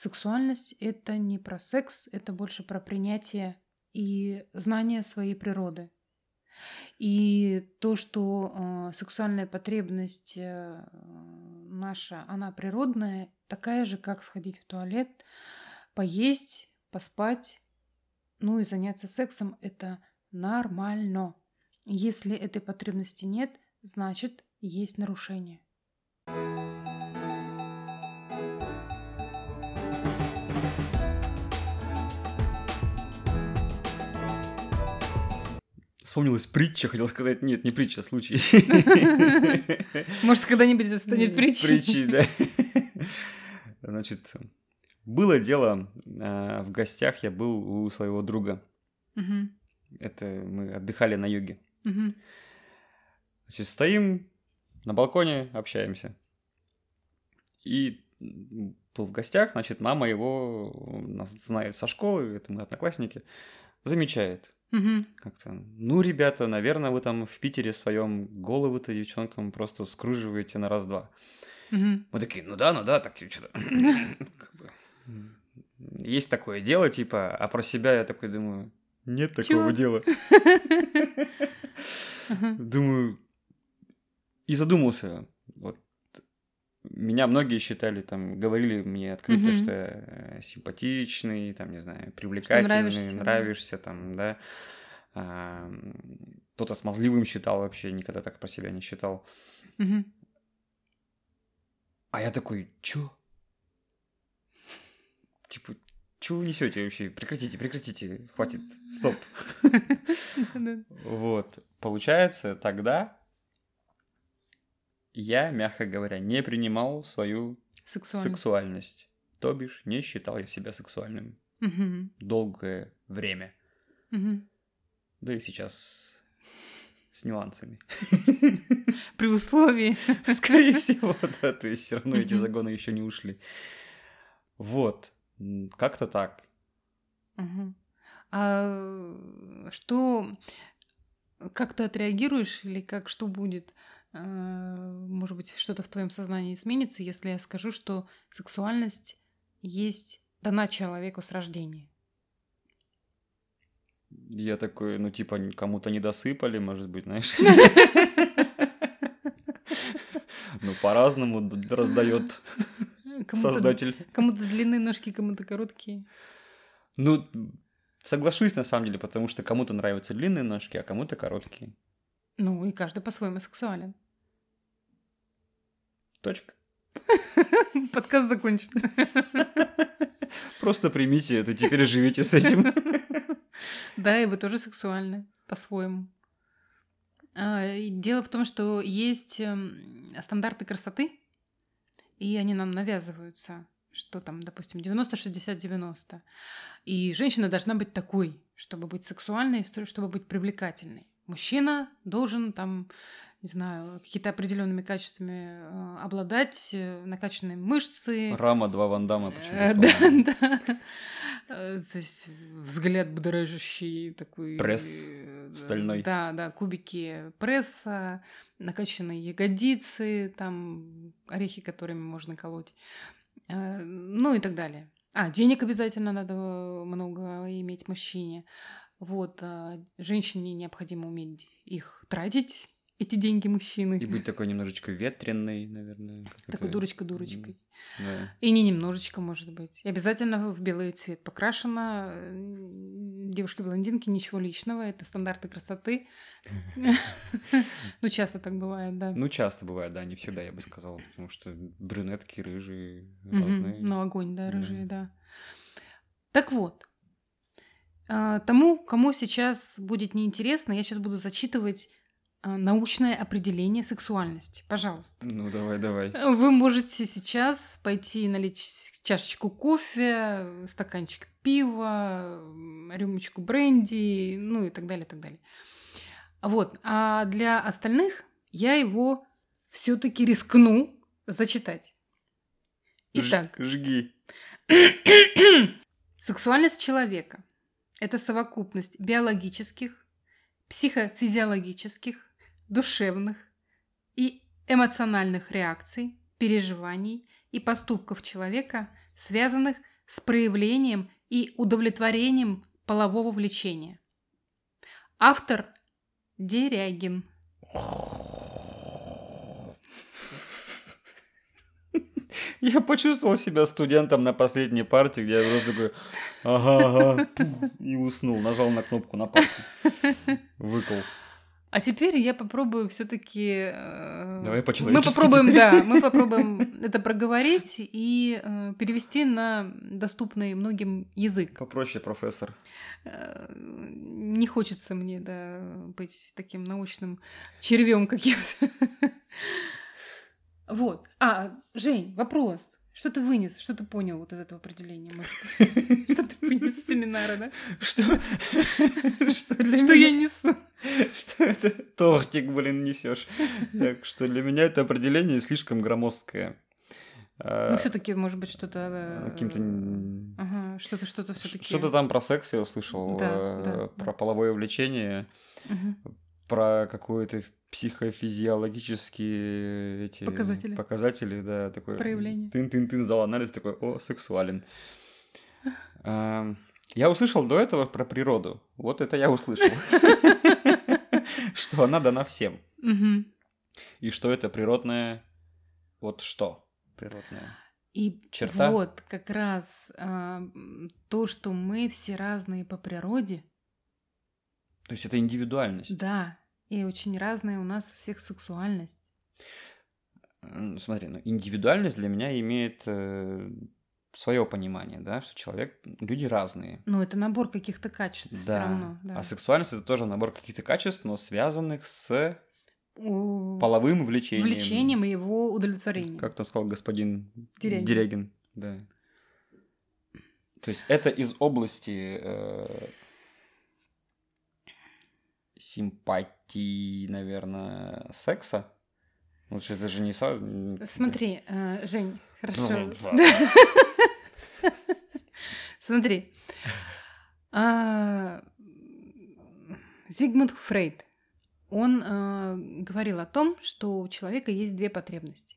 сексуальность — это не про секс, это больше про принятие и знание своей природы. И то, что э, сексуальная потребность э, наша, она природная, такая же, как сходить в туалет, поесть, поспать, ну и заняться сексом, это нормально. Если этой потребности нет, значит, есть нарушение. Вспомнилась притча, хотел сказать, нет, не притча, а случай. Может, когда-нибудь это станет притчей. Притчей, да. Значит, было дело, а, в гостях я был у своего друга. Это мы отдыхали на юге. Значит, стоим на балконе, общаемся. И был в гостях, значит, мама его нас знает со школы, это мы одноклассники, замечает. Угу. Как-то, ну, ребята, наверное, вы там в Питере своем головы-то девчонкам просто скруживаете на раз-два. Угу. Мы такие, ну да, ну да, так что-то. Есть такое дело, типа, а про себя я такой думаю, нет такого дела. Думаю, и задумался, меня многие считали, там, говорили мне открыто, Мгм. что я э, симпатичный, там, не знаю, привлекательный, нравишься, да. нравишься, там, да. А, Кто-то смазливым считал вообще, никогда так про себя не считал. Мгм. А я такой, чё? Типа, чё вы несете вообще? Прекратите, прекратите, хватит, стоп. Вот, получается, тогда я, мягко говоря, не принимал свою Сексуально. сексуальность. То бишь, не считал я себя сексуальным Мгм. долгое время. Мгм. Да и сейчас с нюансами. При условии. Скорее всего, да, то есть все равно эти загоны еще не ушли. Вот, как-то так. Мгм. А что, как ты отреагируешь или как что будет? А, Может быть, что-то в твоем сознании изменится, если я скажу, что сексуальность есть дана человеку с рождения. Я такой, ну, типа, кому-то не досыпали, может быть, знаешь. Ну, по-разному раздает создатель. кому-то длинные ножки, кому-то короткие. Ну, соглашусь на самом деле, потому что кому-то нравятся длинные ножки, а кому-то короткие. Ну, и каждый по-своему сексуален. Точка. Подкаст закончен. Просто примите это, теперь живите с этим. Да, и вы тоже сексуальны по-своему. А, Дело в том, что есть эм, стандарты красоты, и они нам навязываются, что там, допустим, 90-60-90. И женщина должна быть такой, чтобы быть сексуальной, чтобы быть привлекательной. Мужчина должен там, не знаю, какие-то определенными качествами э, обладать, э, накачанные мышцы, Рама два Вандама почему Э, Да, да. Э, То есть взгляд будоражащий такой. Пресс стальной. Да, да, кубики пресса, накачанные ягодицы, там орехи, которыми можно колоть. Ну и так далее. А, денег обязательно надо много иметь мужчине. Вот, а женщине необходимо уметь их тратить, эти деньги мужчины. И быть такой немножечко ветренной, наверное. Такой дурочка-дурочкой. Да. И не немножечко, может быть. И обязательно в белый цвет покрашена. Девушки-блондинки, ничего личного, это стандарты красоты. Ну, часто так бывает, да. Ну, часто бывает, да, не всегда, я бы сказал, потому что брюнетки, рыжие, разные. Ну, огонь, да, рыжие, да. Так вот, тому, кому сейчас будет неинтересно, я сейчас буду зачитывать а, научное определение сексуальности. Пожалуйста. Ну, давай, давай. Вы можете сейчас пойти налить чашечку кофе, стаканчик пива, рюмочку бренди, ну и так далее, так далее. Вот. А для остальных я его все-таки рискну зачитать. Ж- Итак, Жги. сексуальность человека – это совокупность биологических, психофизиологических, душевных и эмоциональных реакций, переживаний и поступков человека, связанных с проявлением и удовлетворением полового влечения. Автор Дерягин. Я почувствовал себя студентом на последней партии, где я просто такой, ага, ага, и уснул, нажал на кнопку на паску, выкол. А теперь я попробую все-таки. Э, Давай по Мы попробуем, теперь. да, мы попробуем это проговорить и э, перевести на доступный многим язык. Попроще, профессор. Э, не хочется мне, да, быть таким научным червем каким-то. Вот. А, Жень, вопрос. Что ты вынес? Что ты понял вот из этого определения? Что ты вынес из семинара, да? Что? Что я несу? Что это тортик, блин, несешь? Так что для меня это определение слишком громоздкое. Ну, все-таки, может быть, что-то. Э, каким-то. Ага, что-то, что-то все-таки. Что-то там про секс я услышал, э, про половое влечение, про какое-то психофизиологические эти показатели, показатели да, такой проявление. Тын-тын-тын сдал анализ такой, о, сексуален. Я услышал до этого про природу. Вот это я услышал. Что она дана всем. И что это природное... Вот что природное? И черта. вот как раз а, то, что мы все разные по природе. То есть это индивидуальность. Да, и очень разная у нас у всех сексуальность. Смотри, ну, индивидуальность для меня имеет э, свое понимание, да, что человек, люди разные. Ну, это набор каких-то качеств да. все равно. Да. А сексуальность это тоже набор каких-то качеств, но связанных с у... половым влечением. Влечением и его удовлетворением. Как там сказал господин Дерегин. Дерегин. Да. То есть это из области э, симпатии, наверное, секса. Лучше это же не... Смотри, э, Жень, хорошо. Смотри. А, Зигмунд Фрейд, он э, говорил о том, что у человека есть две потребности.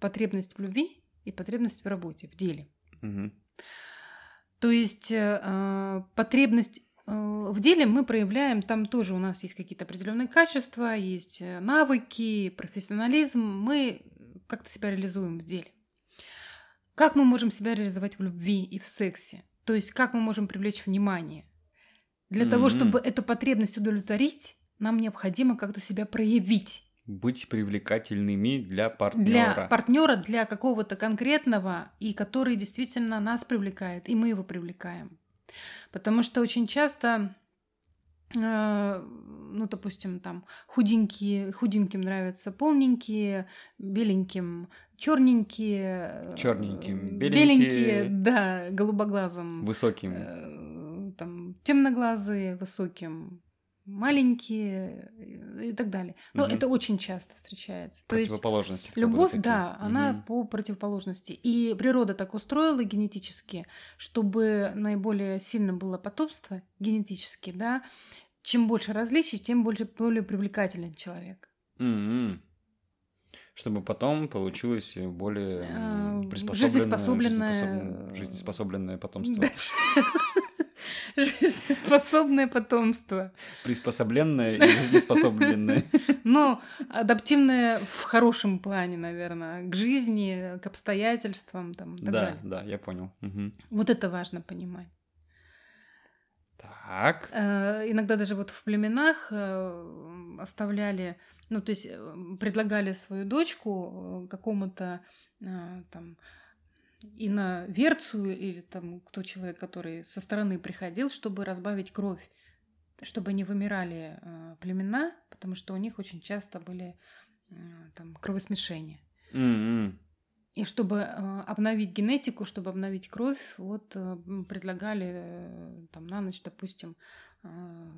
Потребность в любви и потребность в работе, в деле. То есть э, потребность в деле мы проявляем, там тоже у нас есть какие-то определенные качества, есть э, навыки, профессионализм. Мы как-то себя реализуем в деле. Как мы можем себя реализовать в любви и в сексе? То есть как мы можем привлечь внимание? Для mm-hmm. того, чтобы эту потребность удовлетворить, нам необходимо как-то себя проявить. Быть привлекательными для партнера. Для партнера, для какого-то конкретного, и который действительно нас привлекает, и мы его привлекаем. Потому что очень часто э, ну, допустим, там худенькие, худеньким нравятся полненькие, беленьким черненькие, черненьким, беленькие, беленькие да, голубоглазым, высоким, э, там темноглазые, высоким, маленькие и так далее. Но угу. это очень часто встречается. То есть любовь, да, угу. она по противоположности. И природа так устроила генетически, чтобы наиболее сильно было потомство генетически, да. Чем больше различий, тем больше более привлекателен человек. Угу. Чтобы потом получилось более а, жизнеспособленное, жизнеспособленное, жизнеспособленное потомство. Жизнеспособное потомство. Приспособленное и жизнеспособленное. Ну, адаптивное в хорошем плане, наверное, к жизни, к обстоятельствам. Там, да, далее. да, я понял. Угу. Вот это важно понимать. Так. Э, иногда даже вот в племенах э, оставляли, ну, то есть э, предлагали свою дочку какому-то там и на Верцию или там кто человек, который со стороны приходил, чтобы разбавить кровь, чтобы не вымирали э, племена, потому что у них очень часто были э, там кровосмешения. Mm-hmm. И чтобы э, обновить генетику, чтобы обновить кровь, вот э, предлагали э, там на ночь, допустим, э,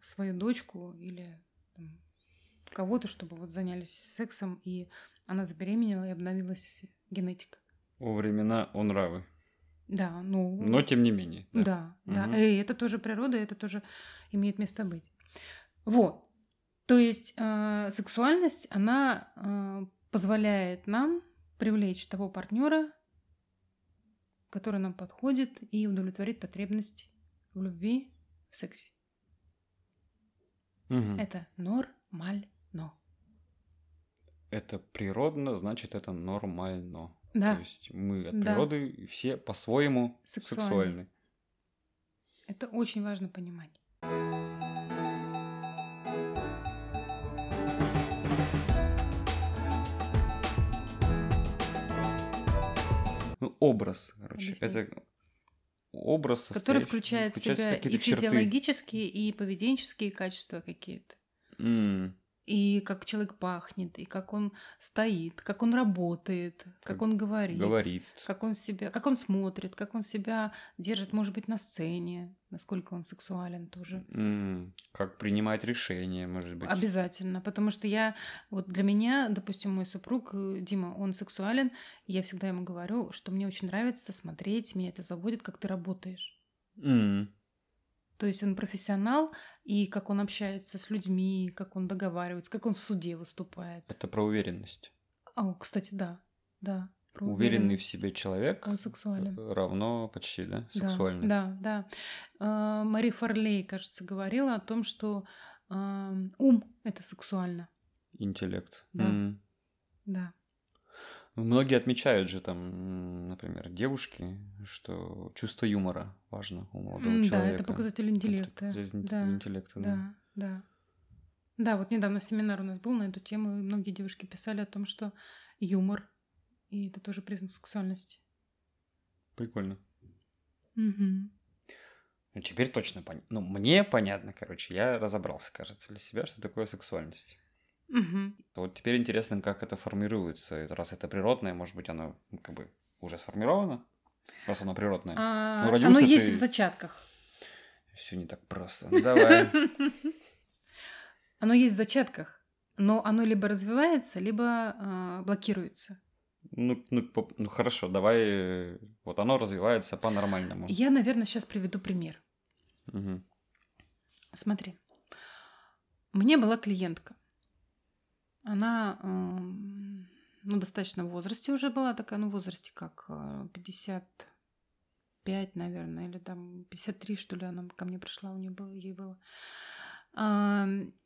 свою дочку или там, кого-то, чтобы вот занялись сексом, и она забеременела и обновилась генетика. Времена, о нравы. Да, ну... Но тем не менее. Да, да. Угу. да. И это тоже природа, это тоже имеет место быть. Вот. То есть э, сексуальность, она э, позволяет нам привлечь того партнера, который нам подходит и удовлетворит потребность в любви, в сексе. Угу. Это нормально. Это природно, значит, это нормально. Да. То есть мы от да. природы все по-своему сексуальны. сексуальны. Это очень важно понимать. Ну, образ, короче. Объясни. Это образ, который включает в себя и физиологические, черты. и поведенческие качества какие-то. Mm и как человек пахнет, и как он стоит, как он работает, как, как он говорит, говорит, как он себя, как он смотрит, как он себя держит, может быть, на сцене, насколько он сексуален тоже. Mm, как принимать решения, может быть. Обязательно, потому что я, вот для меня, допустим, мой супруг э, Дима, он сексуален, и я всегда ему говорю, что мне очень нравится смотреть, меня это заводит, как ты работаешь. Mm. То есть он профессионал, и как он общается с людьми, как он договаривается, как он в суде выступает. Это про уверенность. А, кстати, да, да. Про Уверенный в себе человек он сексуален. равно почти, да, сексуальный. Да, да, да. Мари Фарлей, кажется, говорила о том, что э, ум это сексуально. Интеллект. Да. Mm. Да. Многие отмечают же там, например, девушки, что чувство юмора важно у молодого да, человека. Да, это показатель интеллекта. Это показатель да, интеллекта, да. Да, да. Да, вот недавно семинар у нас был на эту тему, и многие девушки писали о том, что юмор, и это тоже признак сексуальности. Прикольно. Угу. Ну, теперь точно понятно. Ну, мне понятно, короче, я разобрался, кажется, для себя, что такое сексуальность. Угу. Вот теперь интересно, как это формируется. Раз это природное, может быть, оно ну, как бы уже сформировано, раз оно природное. А, ну, оно есть в зачатках. Все не так просто. Ну, давай. Оно есть в зачатках, но оно либо развивается, либо э, блокируется. Ну, ну, ну хорошо, давай. Вот оно развивается по-нормальному. Я, наверное, сейчас приведу пример. Угу. Смотри. У меня была клиентка. Она эм, ну, достаточно в возрасте уже была такая, ну, в возрасте как 55, э, наверное, или там 53, что ли, она ко мне пришла, у нее было, ей было.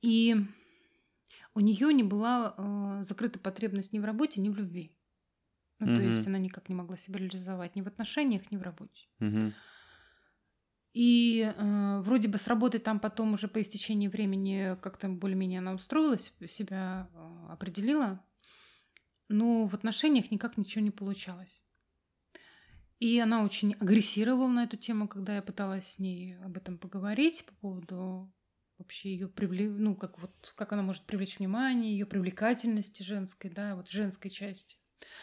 И у нее не была э, закрыта потребность ни в работе, ни в любви. Ну, mm-hmm. то есть она никак не могла себя реализовать ни в отношениях, ни в работе. Mm-hmm. И э, вроде бы с работы там потом уже по истечении времени как-то более-менее она устроилась, себя э, определила, но в отношениях никак ничего не получалось. И она очень агрессировала на эту тему, когда я пыталась с ней об этом поговорить по поводу вообще ее привлек, ну как вот как она может привлечь внимание, ее привлекательности женской, да, вот женской части.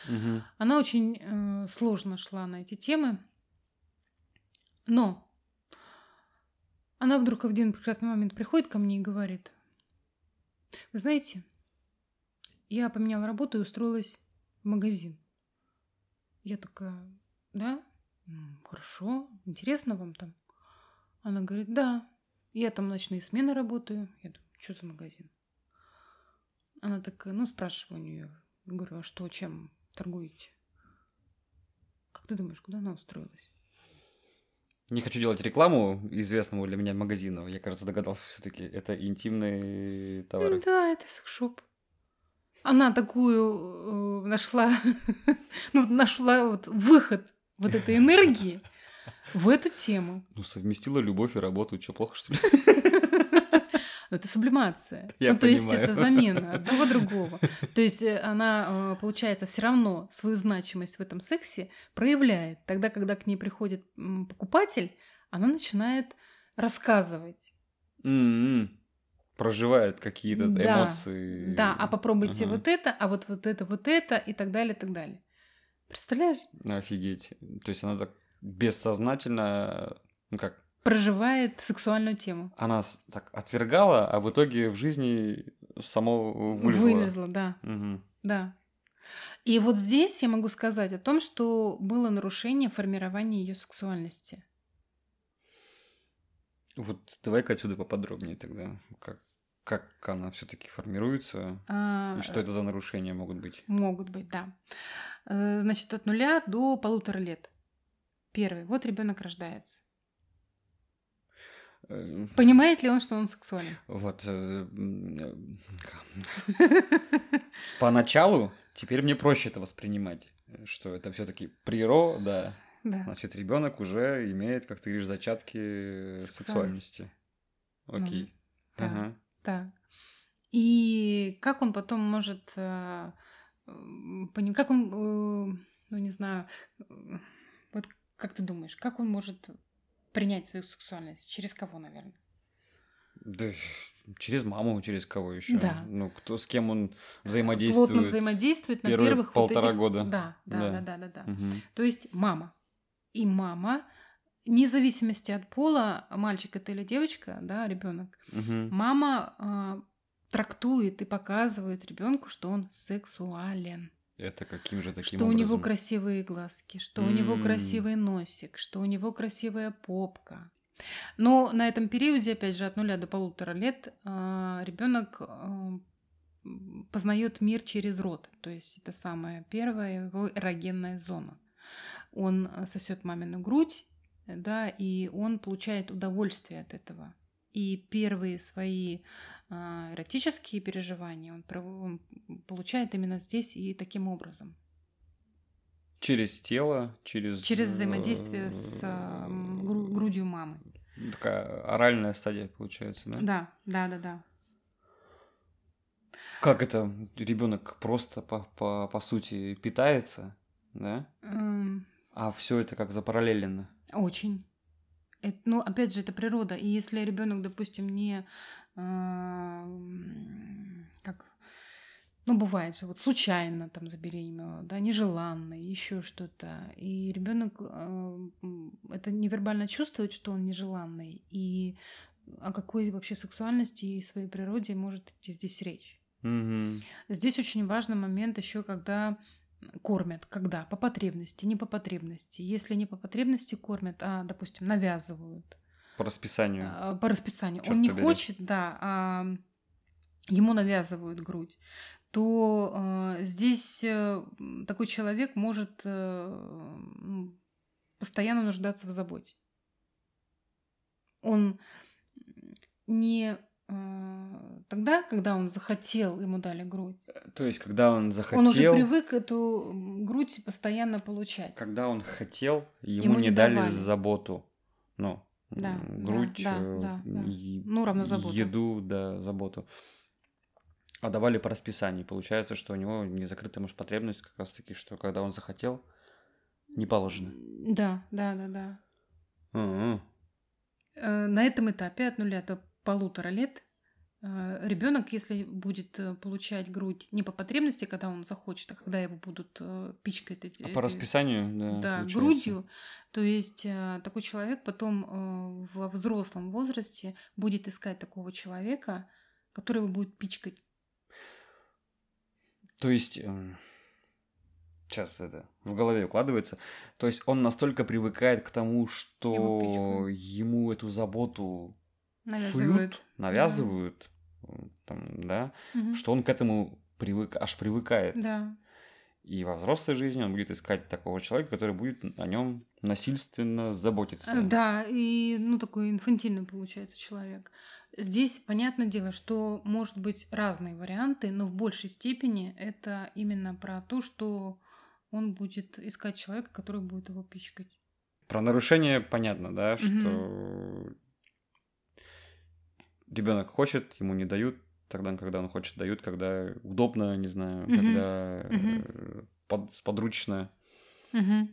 Угу. Она очень э, сложно шла на эти темы, но она вдруг в один прекрасный момент приходит ко мне и говорит, вы знаете, я поменяла работу и устроилась в магазин. Я такая, да, хорошо, интересно вам там? Она говорит, да, я там ночные смены работаю. Я думаю, что за магазин? Она такая, ну, спрашиваю у нее. Говорю, а что, чем торгуете? Как ты думаешь, куда она устроилась? Не хочу делать рекламу известному для меня магазину. Я, кажется, догадался все-таки. Это интимные товары. Да, это секшоп. Она такую э, нашла, ну, нашла вот выход вот этой энергии в эту тему. Ну, совместила любовь и работу. Что, плохо, что ли? Это сублимация. Я ну, то понимаю. есть это замена одного другого. То есть э, она, э, получается, все равно свою значимость в этом сексе проявляет. Тогда, когда к ней приходит покупатель, она начинает рассказывать. Mm-hmm. Проживает какие-то да, эмоции. Да, а попробуйте ага. вот это, а вот вот это, вот это и так далее, и так далее. Представляешь? Офигеть. То есть она так бессознательно, ну как, проживает сексуальную тему. Она так отвергала, а в итоге в жизни само вылезла. Вылезла, да. Угу. Да. И вот здесь я могу сказать о том, что было нарушение формирования ее сексуальности. Вот давай-ка отсюда поподробнее тогда. Как, как она все-таки формируется? А, и что это за нарушения могут быть? Могут быть, да. Э, значит, от нуля до полутора лет. Первый. Вот ребенок рождается. Э, Понимает ли он, что он сексуален? Вот. Э, поначалу теперь мне проще это воспринимать, что это все-таки природа. Да. Значит, ребенок уже имеет, как ты говоришь, зачатки сексуальности. Окей. Ну, ага. Да. И как он потом может э, как он, ну не знаю, вот как ты думаешь, как он может принять свою сексуальность? Через кого, наверное? Да, через маму, через кого еще? Да. Ну, кто с кем он взаимодействует? Плотно взаимодействует на первых полтора вот этих... года. Да, да, да, да, да, да. да. Угу. То есть мама. И мама, вне зависимости от пола, мальчик это или девочка, да, ребенок, угу. мама э, трактует и показывает ребенку, что он сексуален. Это каким же таким Что образом? у него красивые глазки, что mm. у него красивый носик, что у него красивая попка. Но на этом периоде, опять же, от нуля до полутора лет а, ребенок а, познает мир через рот. То есть это самая первая его эрогенная зона. Он сосет мамину грудь, да, и он получает удовольствие от этого. И первые свои а, эротические переживания он, получает именно здесь и таким образом. Через тело, через... Через взаимодействие с а, грудью мамы. Такая оральная стадия получается, да? Да, да, да, да. Как это ребенок просто по, по, по сути питается, да? Mm. А все это как запараллелено? Очень. Это, ну, опять же, это природа. И если ребенок, допустим, не как ну, бывает же, вот случайно там забеременела, да, нежеланно, еще что-то. И ребенок э, это невербально чувствует, что он нежеланный. И о какой вообще сексуальности и своей природе может идти здесь речь. Mm-hmm. Здесь очень важный момент еще, когда кормят, когда по потребности, не по потребности. Если не по потребности кормят, а, допустим, навязывают, по расписанию. А, по расписанию. Черт Он не побери. хочет, да, а ему навязывают грудь то э, здесь э, такой человек может э, постоянно нуждаться в заботе. Он не тогда, когда он захотел, ему дали грудь. То есть, когда он захотел... Он уже привык эту грудь постоянно получать. Когда он хотел, ему, ему не, не дали давали. заботу. Ну, да, грудь, да, да, да, да. ну, равно заботу. еду, да, заботу. А давали по расписанию. Получается, что у него не закрытая, может, потребность как раз-таки, что когда он захотел, не положено. Да, да, да, да. А-а. На этом этапе от нуля до полутора лет Э, ребенок, если будет э, получать грудь не по потребности, когда он захочет, а когда его будут э, пичкать эти, а по расписанию, да, да грудью, то есть такой человек потом во взрослом возрасте будет искать такого человека, который его будет пичкать. То есть сейчас это в голове укладывается. То есть он настолько привыкает к тому, что ему эту заботу навязывают, суют, навязывают, да там, да, угу. что он к этому привык, аж привыкает. Да. И во взрослой жизни он будет искать такого человека, который будет о нем насильственно заботиться. Э, да, и ну такой инфантильный получается человек. Здесь понятное дело, что может быть разные варианты, но в большей степени это именно про то, что он будет искать человека, который будет его пичкать. Про нарушение понятно, да, угу. что ребенок хочет, ему не дают, тогда, когда он хочет, дают, когда удобно, не знаю, угу. когда угу. под, сподручно, угу.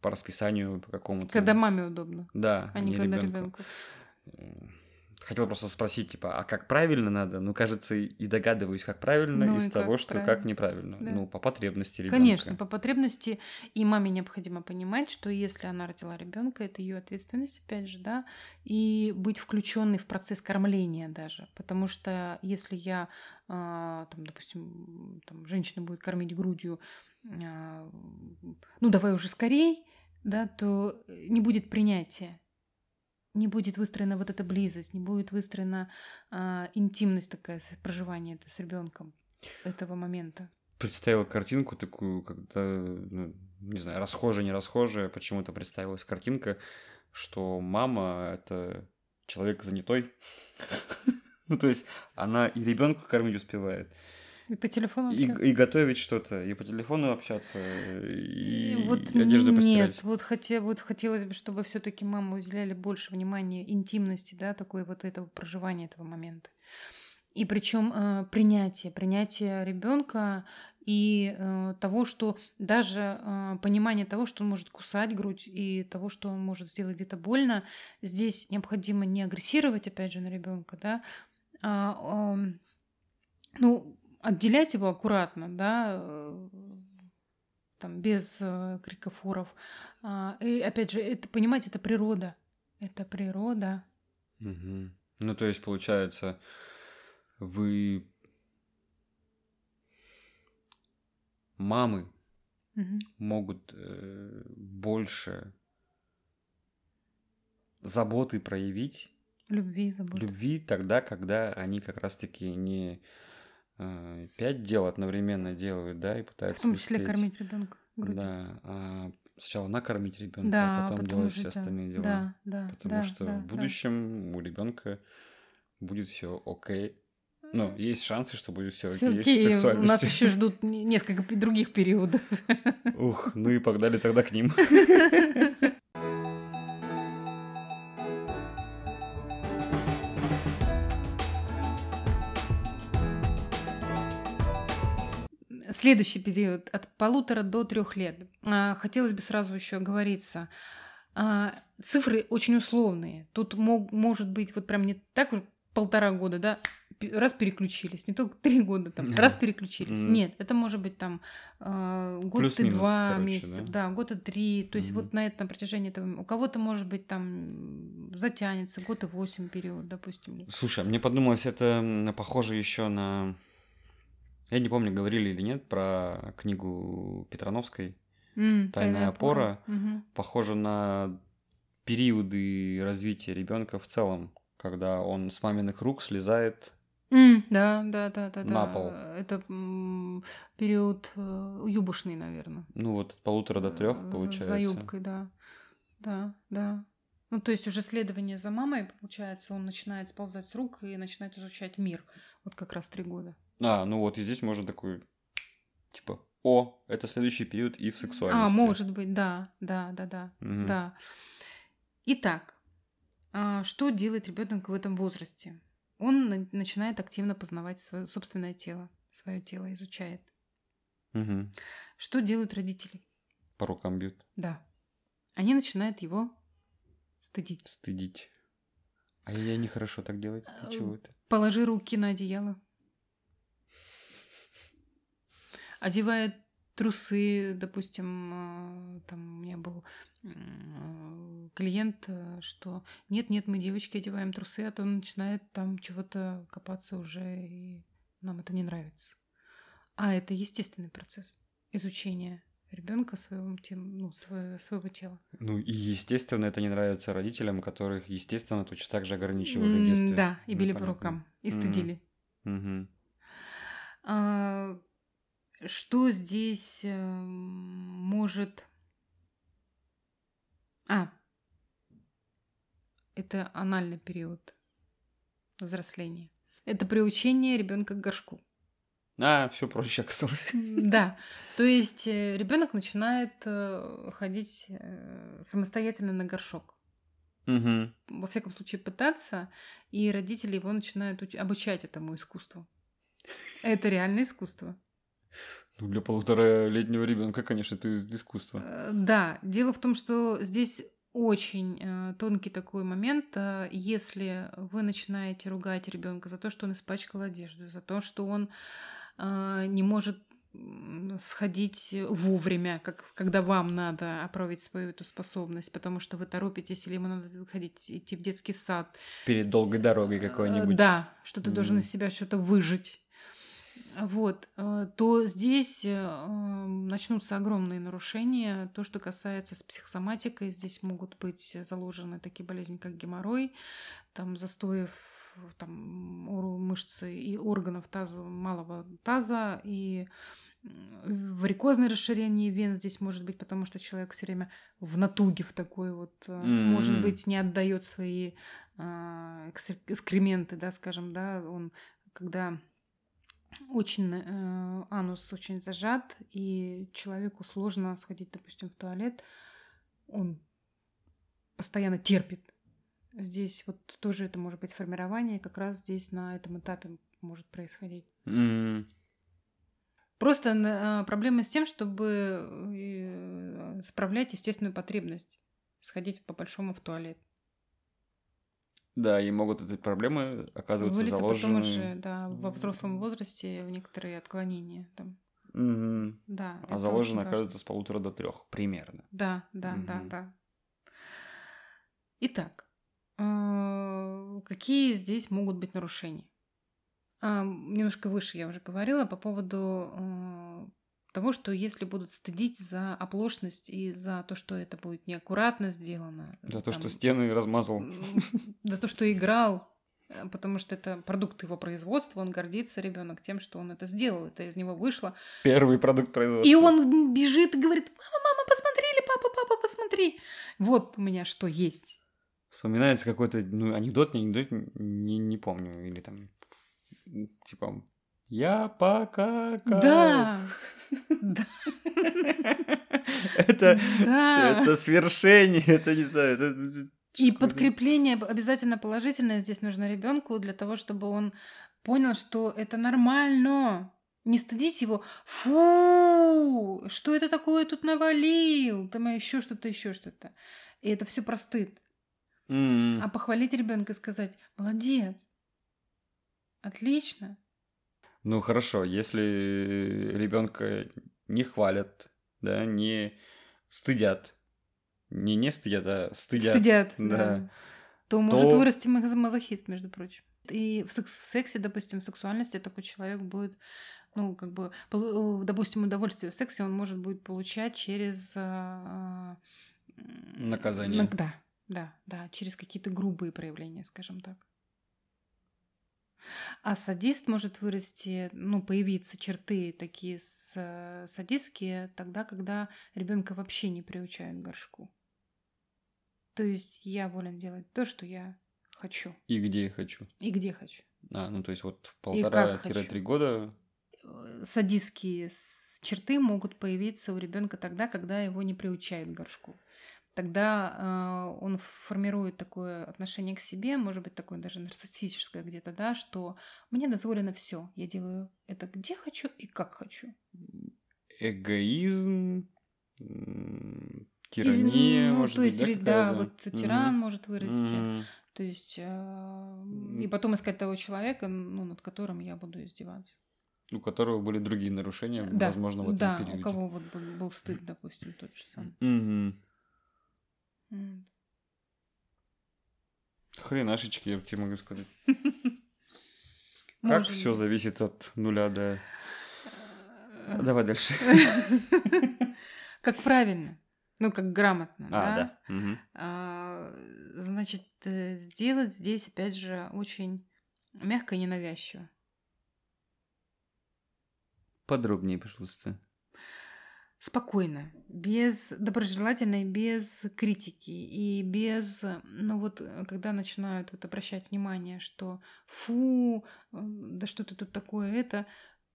по расписанию, по какому-то. Когда маме удобно. Да, а не, когда ребенку. Хотел просто спросить, типа, а как правильно надо? Ну, кажется, и догадываюсь, как правильно ну, из того, что правильно. как неправильно. Да. Ну, по потребности ребенка. Конечно, по потребности. И маме необходимо понимать, что если она родила ребенка, это ее ответственность, опять же, да, и быть включенной в процесс кормления даже. Потому что если я, а, там, допустим, там, женщина будет кормить грудью, а, ну, давай уже скорей, да, то не будет принятия не будет выстроена вот эта близость, не будет выстроена э, интимность такая проживания это с ребенком этого момента. представил картинку такую, когда, ну, не знаю, расхожая, не расхожая, почему-то представилась картинка, что мама это человек занятой. Ну, то есть она и ребенка кормить успевает. И по телефону и, и готовить что-то, и по телефону общаться, и, и вот одежду постирать. Нет, вот, хотя, вот хотелось бы, чтобы все таки мамы уделяли больше внимания интимности, да, такой вот этого проживания этого момента. И причем э, принятие, принятие ребенка и э, того, что даже э, понимание того, что он может кусать грудь и того, что он может сделать где-то больно, здесь необходимо не агрессировать, опять же, на ребенка, да, а, э, ну, отделять его аккуратно, да, э, там, без э, криков уров. А, и опять же, это, понимать, это природа. Это природа. Угу. Ну, то есть, получается, вы мамы угу. могут э, больше заботы проявить. Любви, заботы. Любви тогда, когда они как раз-таки не пять дел одновременно делают, да, и пытаются. В том числе успеть. кормить ребенка. Да, а сначала накормить ребенка, да, а потом, потом делать все остальные дела. Да, да. Потому да, что да, в будущем да. у ребенка будет все окей. Ну, есть шансы, что будет все окей. окей. У нас еще ждут несколько других периодов. Ух, ну и погнали тогда к ним. Следующий период от полутора до трех лет. А, хотелось бы сразу еще оговориться. А, цифры очень условные. Тут мог, может быть вот прям не так полтора года, да, раз переключились, не только три года, там, раз переключились. Mm. Нет, это может быть там э, год и два короче, месяца, да? да, год и три. То есть mm-hmm. вот на этом протяжении этого у кого-то может быть там затянется год и восемь период, допустим. Слушай, мне подумалось, это похоже еще на я не помню, говорили или нет про книгу Петрановской mm, «Тайная опора». опора. Угу. Похоже на периоды развития ребенка в целом, когда он с маминых рук слезает Mm, да, да, да, да, на пол. Это период э, юбошный, наверное. Ну вот от полутора до трех получается. За юбкой, да, да, да. Ну то есть уже следование за мамой получается, он начинает сползать с рук и начинает изучать мир. Вот как раз три года. А, ну вот и здесь можно такой, типа, о, это следующий период и в сексуальности. А, может быть, да, да, да, да, угу. да. Итак, а что делает ребенок в этом возрасте? Он начинает активно познавать свое собственное тело, свое тело изучает. Угу. Что делают родители? По рукам бьют. Да. Они начинают его стыдить. Стыдить. А я нехорошо так делать. А, Чего это? Положи руки на одеяло одевает трусы, допустим, э, там у меня был э, клиент, э, что нет-нет, мы девочки одеваем трусы, а то он начинает там чего-то копаться уже, и нам это не нравится. А это естественный процесс изучения ребенка своего, ну, своего, своего тела. Ну и естественно это не нравится родителям, которых естественно точно так же ограничивали в детстве. Да, и били ну, по рукам, и стыдили. Mm-hmm. А, что здесь э, может... А, это анальный период взросления. Это приучение ребенка к горшку. А, все проще оказалось. Да. То есть э, ребенок начинает э, ходить самостоятельно на горшок. Угу. Во всяком случае, пытаться, и родители его начинают обучать этому искусству. Это реальное искусство. Ну, для полуторалетнего ребенка, конечно, это искусство. Э, да, дело в том, что здесь очень э, тонкий такой момент, э, если вы начинаете ругать ребенка за то, что он испачкал одежду, за то, что он э, не может сходить вовремя, как, когда вам надо оправить свою эту способность, потому что вы торопитесь или ему надо выходить, идти в детский сад. Перед долгой дорогой э, какой-нибудь. Да, что ты mm. должен из себя что-то выжить вот, э, то здесь э, начнутся огромные нарушения. То, что касается с психосоматикой, здесь могут быть заложены такие болезни, как геморрой, там застои там, мышцы и органов таза, малого таза, и варикозное расширение вен здесь может быть, потому что человек все время в натуге в такой вот, mm-hmm. может быть, не отдает свои экскременты, да, скажем, да, он когда очень э, анус очень зажат, и человеку сложно сходить, допустим, в туалет, он постоянно терпит. Здесь вот тоже это может быть формирование, как раз здесь на этом этапе может происходить. Mm. Просто э, проблема с тем, чтобы э, справлять естественную потребность сходить по-большому в туалет. Да, и могут эти проблемы оказываться Вылиться заложены... потом уже, да, во взрослом возрасте в некоторые отклонения там. Угу. Да. А заложено, оказывается, с полутора до трех примерно. Да, да, угу. да, да. Итак, э, какие здесь могут быть нарушения? А, немножко выше я уже говорила по поводу э, того, что если будут стыдить за оплошность и за то, что это будет неаккуратно сделано. За то, там, что стены размазал. За то, что играл, э, потому что это продукт его производства, он гордится ребенок тем, что он это сделал, это из него вышло. Первый продукт производства. И он бежит и говорит, мама, мама, посмотрели, папа, папа, посмотри. Вот у меня что есть. Вспоминается какой-то, ну, анекдот, не анекдот, не, не помню, или там типа, я покакал. Да. Это, это свершение, это не знаю, это... И подкрепление обязательно положительное здесь нужно ребенку для того, чтобы он понял, что это нормально. Не стыдись его. Фу, что это такое тут навалил? Там еще что-то, еще что-то. И это все про стыд. Mm. А похвалить ребенка и сказать, молодец, Отлично. Ну хорошо, если ребенка не хвалят, да, не стыдят, не не стыдят, а стыдят. Стыдят, да. да. То может то... вырасти мазохист, между прочим. И в, секс, в сексе, допустим, в сексуальности такой человек будет, ну, как бы, допустим, удовольствие в сексе он может будет получать через... А, Наказание. Да, да, да, через какие-то грубые проявления, скажем так. А садист может вырасти, ну, появиться черты такие с, садистские тогда, когда ребенка вообще не приучают к горшку. То есть я волен делать то, что я хочу. И где я хочу. И где хочу. А, ну то есть вот в полтора-три года. Э, садистские черты могут появиться у ребенка тогда, когда его не приучают к горшку тогда э, он формирует такое отношение к себе, может быть, такое даже нарциссическое где-то, да, что мне дозволено все, я делаю это где хочу и как хочу. Эгоизм, тирания, ну, может то есть, быть, да, да, вот тиран mm может вырасти. mm То есть, э, и потом искать того человека, ну, над которым я буду издеваться. У которого были другие нарушения, да, возможно, в этом да, периоде. у кого вот был, был стыд, допустим, тот же самый. Mm Хренашечки, я тебе могу сказать. Как все зависит от нуля до... Э, Давай дальше. Как правильно. Ну, как грамотно. А, да. да. А, значит, э, сделать здесь, опять же, очень мягко и ненавязчиво. Подробнее, пожалуйста спокойно, без доброжелательной, без критики и без, ну вот, когда начинают вот обращать внимание, что фу, да что ты тут такое, это,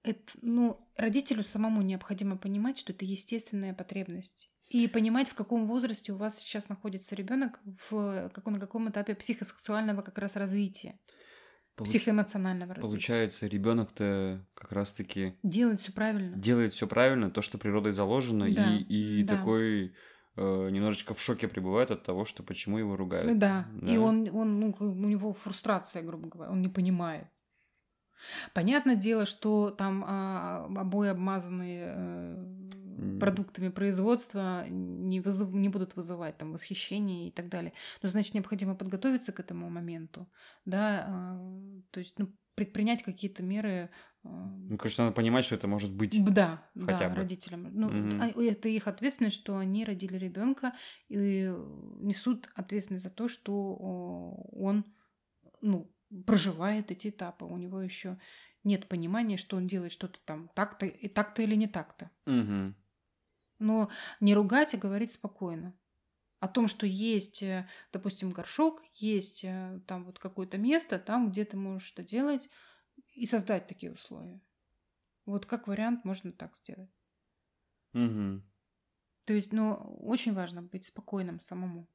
это, ну, родителю самому необходимо понимать, что это естественная потребность. И понимать, в каком возрасте у вас сейчас находится ребенок, в каком, на каком этапе психосексуального как раз развития. Получ... Психоэмоционального развития. Получается, ребенок-то как раз-таки делает все правильно. Делает все правильно, то, что природой заложено, да, и, и да. такой э, немножечко в шоке пребывает от того, что почему его ругают. Да. да. И он, он ну, у него фрустрация, грубо говоря, он не понимает. Понятное дело, что там а, обои обмазанные э, продуктами производства не, вызов, не будут вызывать там восхищение и так далее. Но значит необходимо подготовиться к этому моменту, да, а, то есть ну, предпринять какие-то меры. А, ну, конечно, надо понимать, что это может быть. Да, хотя да, бы. родителям. Ну, угу. это их ответственность, что они родили ребенка и несут ответственность за то, что он, ну, проживает эти этапы. У него еще нет понимания, что он делает что-то там так-то и так-то или не так-то. Угу. Но не ругать, а говорить спокойно. О том, что есть, э, допустим, горшок, есть э, там вот какое-то место, там, где ты можешь что делать, и создать такие условия. Вот как вариант можно так сделать. Угу. То есть, ну, очень важно быть спокойным самому.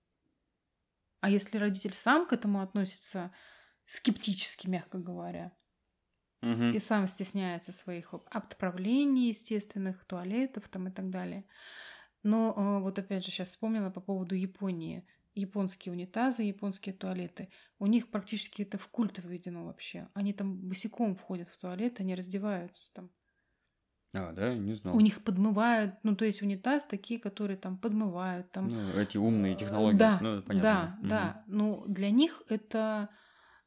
А если родитель сам к этому относится скептически, мягко говоря, угу. и сам стесняется своих отправлений естественных, туалетов там и так далее. Но э, вот опять же сейчас вспомнила по поводу Японии. Японские унитазы, японские туалеты. У них практически это в культ введено вообще. Они там босиком входят в туалет, они раздеваются там. А, да, не знал. У них подмывают, ну, то есть унитаз такие, которые там подмывают. Там... Ну, эти умные технологии. Да, ну, понятно. да, угу. да. Ну, для них это, э,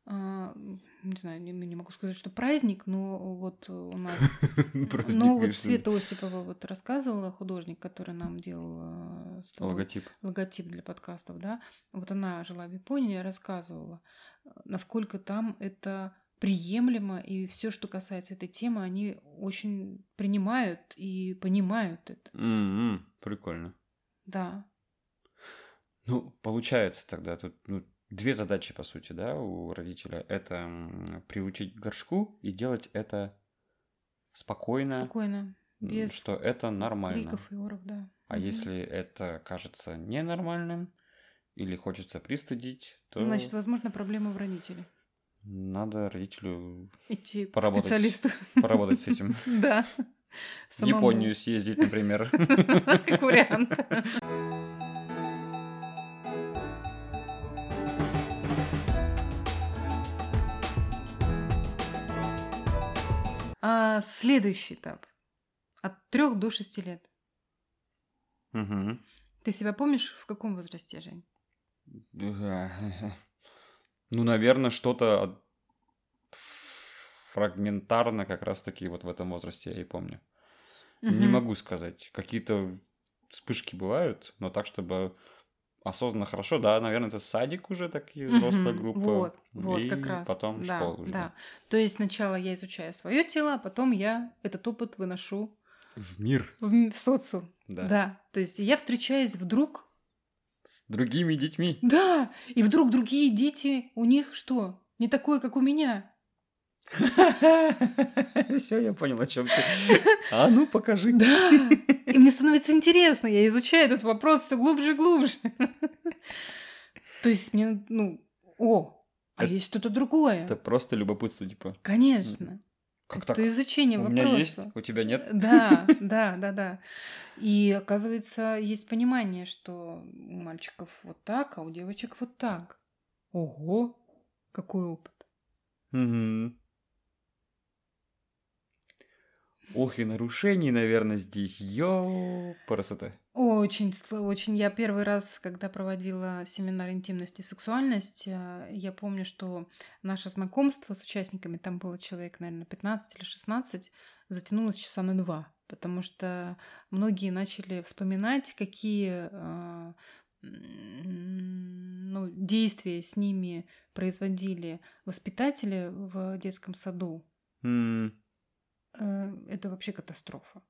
не знаю, не, не могу сказать, что праздник, но вот у нас... Ну, вот Света Осипова вот рассказывала, художник, который нам делал... Э, логотип. Логотип для подкастов, да. Вот она жила в Японии, рассказывала, насколько там это приемлемо, и все, что касается этой темы, они очень принимают и понимают это. Mm-hmm. Прикольно. Да. Ну, получается тогда тут ну, две задачи, по сути, да, у родителя. Это приучить к горшку и делать это спокойно. Спокойно. Без что это нормально. Криков и оров, да. А угу. если это кажется ненормальным или хочется пристыдить, то... Значит, возможно, проблема в родителе. Надо родителю Идти поработать, специалисту. поработать с этим. Да. В Японию съездить, например. Как вариант. Следующий этап. От трех до шести лет. Угу. Ты себя помнишь в каком возрасте, Жень? Ну, наверное, что-то фрагментарно как раз-таки вот в этом возрасте я и помню. Угу. Не могу сказать. Какие-то вспышки бывают, но так, чтобы осознанно хорошо, да, наверное, это садик уже такие угу. взрослая группа. Вот, вот, и как раз. потом да, школа уже. Да. То есть сначала я изучаю свое тело, а потом я этот опыт выношу в мир. В, в социум. Да. да. То есть я встречаюсь вдруг с другими детьми. Да, и вдруг другие дети, у них что? Не такое, как у меня. Все, я понял, о чем ты. А ну покажи. Да. И мне становится интересно. Я изучаю этот вопрос все глубже и глубже. То есть мне, ну, о, а есть что-то другое. Это просто любопытство, типа. Конечно. Как это так? изучение у вопроса. У меня есть, у тебя нет? Да, да, да, да. И оказывается, есть понимание, что у мальчиков вот так, а у девочек вот так. Ого, какой опыт. Угу. Ох, и нарушений, наверное, здесь. Йо, красота. Очень, очень. Я первый раз, когда проводила семинар интимности и сексуальность, э, я помню, что наше знакомство с участниками, там было человек, наверное, 15 или 16, затянулось часа на два, потому что многие начали вспоминать, какие э, ну, действия с ними производили воспитатели в детском саду. Mm. Э, это вообще катастрофа.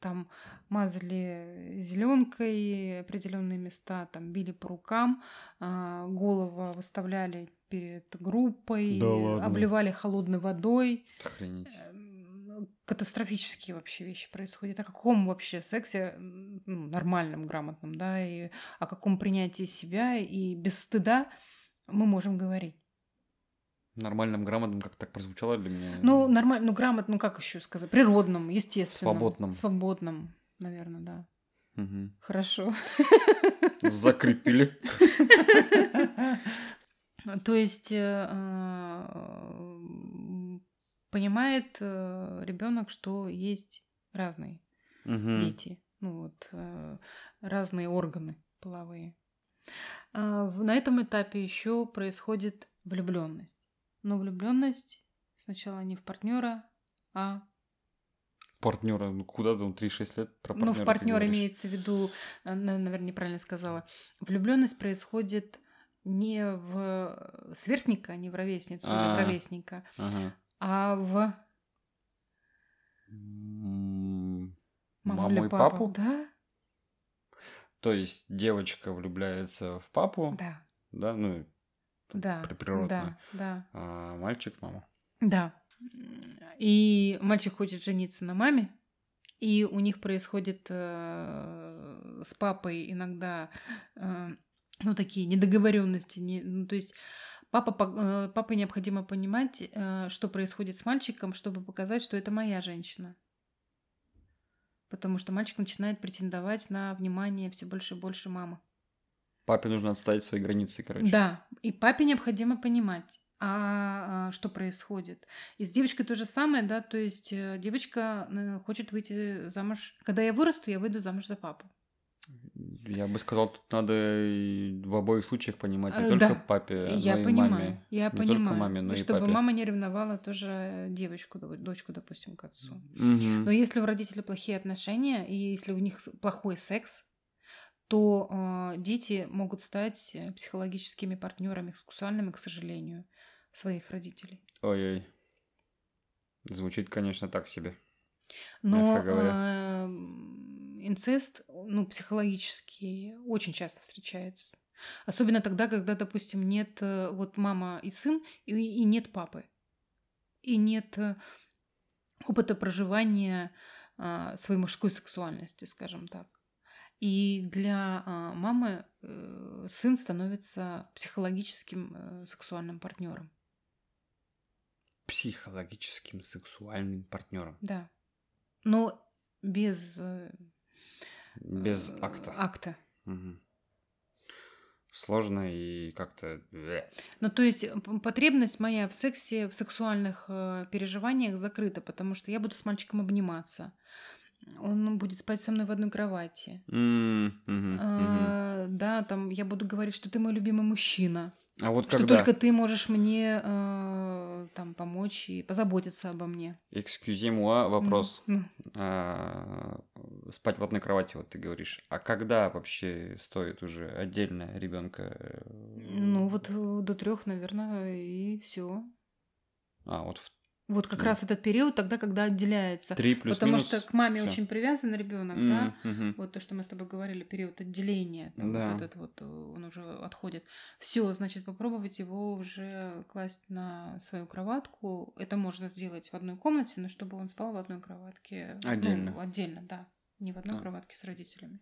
Там мазали зеленкой определенные места, там били по рукам, а, голову выставляли перед группой, да обливали холодной водой. Охренеть. Эм, катастрофические вообще вещи происходят. О каком вообще сексе ну, нормальном, грамотном, да, и о каком принятии себя и без стыда мы можем говорить. Нормальным, грамотным, как так прозвучало для меня. Ну, нормально, ну, грамотным, ну, как еще сказать? Природным, естественным. Свободным. Свободным, наверное, да. Угу. Хорошо. Закрепили. То есть э, понимает э, ребенок, что есть разные дети, ну вот э, разные органы половые. А, на этом этапе еще происходит влюбленность. Но влюбленность сначала не в партнера, а партнера, ну куда там 3-6 лет про партнера? Ну, в партнера имеется в виду, э, наверное, неправильно сказала. Влюбленность происходит не в сверстника, не в ровесницу или в ровесника, а в маму и папу? Да. То есть девочка влюбляется в папу, Да. да, ну, Да. при- природно, Да. Да. а мальчик в маму. Да. И мальчик хочет жениться на маме, и у них происходит э, с папой иногда э, ну такие недоговоренности, не, ну то есть папа э, папе необходимо понимать, э, что происходит с мальчиком, чтобы показать, что это моя женщина, потому что мальчик начинает претендовать на внимание все больше и больше мамы. Папе нужно отставить свои границы, короче. Да, и папе необходимо понимать, а, а, что происходит. И с девочкой то же самое, да, то есть э, девочка э, хочет выйти замуж. Когда я вырасту, я выйду замуж за папу. Я бы сказал, тут надо и в обоих случаях понимать не Э, только да, папе, я но и понимаю, маме. я Не только понимаю. маме, но и и чтобы папе. мама не ревновала тоже девочку, до- дочку, допустим, к отцу. Мгм. Но если у родителей плохие отношения, и если у них плохой секс, то э, дети могут стать э, психологическими партнерами сексуальными, к сожалению, своих родителей. Ой-ой. Звучит, конечно, так себе. Но э, инцест, ну, психологически очень часто встречается. Особенно тогда, когда, допустим, нет э, вот мама и сын, и, и нет папы. И нет э, опыта проживания а, своей мужской сексуальности, скажем так. И для а, мамы э, сын становится психологическим э, сексуальным партнером. Психологическим сексуальным партнером. Да. Но без э, Без акта. акта. Мгм. Сложно и как-то... Ну, то есть потребность моя в сексе, в сексуальных переживаниях закрыта, потому что я буду с мальчиком обниматься. Он будет спать со мной в одной кровати. Мгм, мгм. А, Да, там я буду говорить, что ты мой любимый мужчина. А вот Что когда... только ты можешь мне э, там помочь и позаботиться обо мне. Excusez-moi, вопрос. Ну. А, спать в одной кровати, вот ты говоришь. А когда вообще стоит уже отдельно ребенка? Ну, вот э, до трех, наверное, и все. А, вот в Вот как Ну. раз этот период, тогда, когда отделяется. три плюс Потому минус что к маме всё. очень привязан ребенок, М, да. Вот то, что мы с тобой говорили, период отделения, там Да. вот этот вот, э, он уже отходит. Все, значит, попробовать его уже класть на свою кроватку. Это можно сделать в одной комнате, но чтобы он спал в одной кроватке. ну, Отдельно. отдельно, да. Не в одной Да. кроватке с родителями,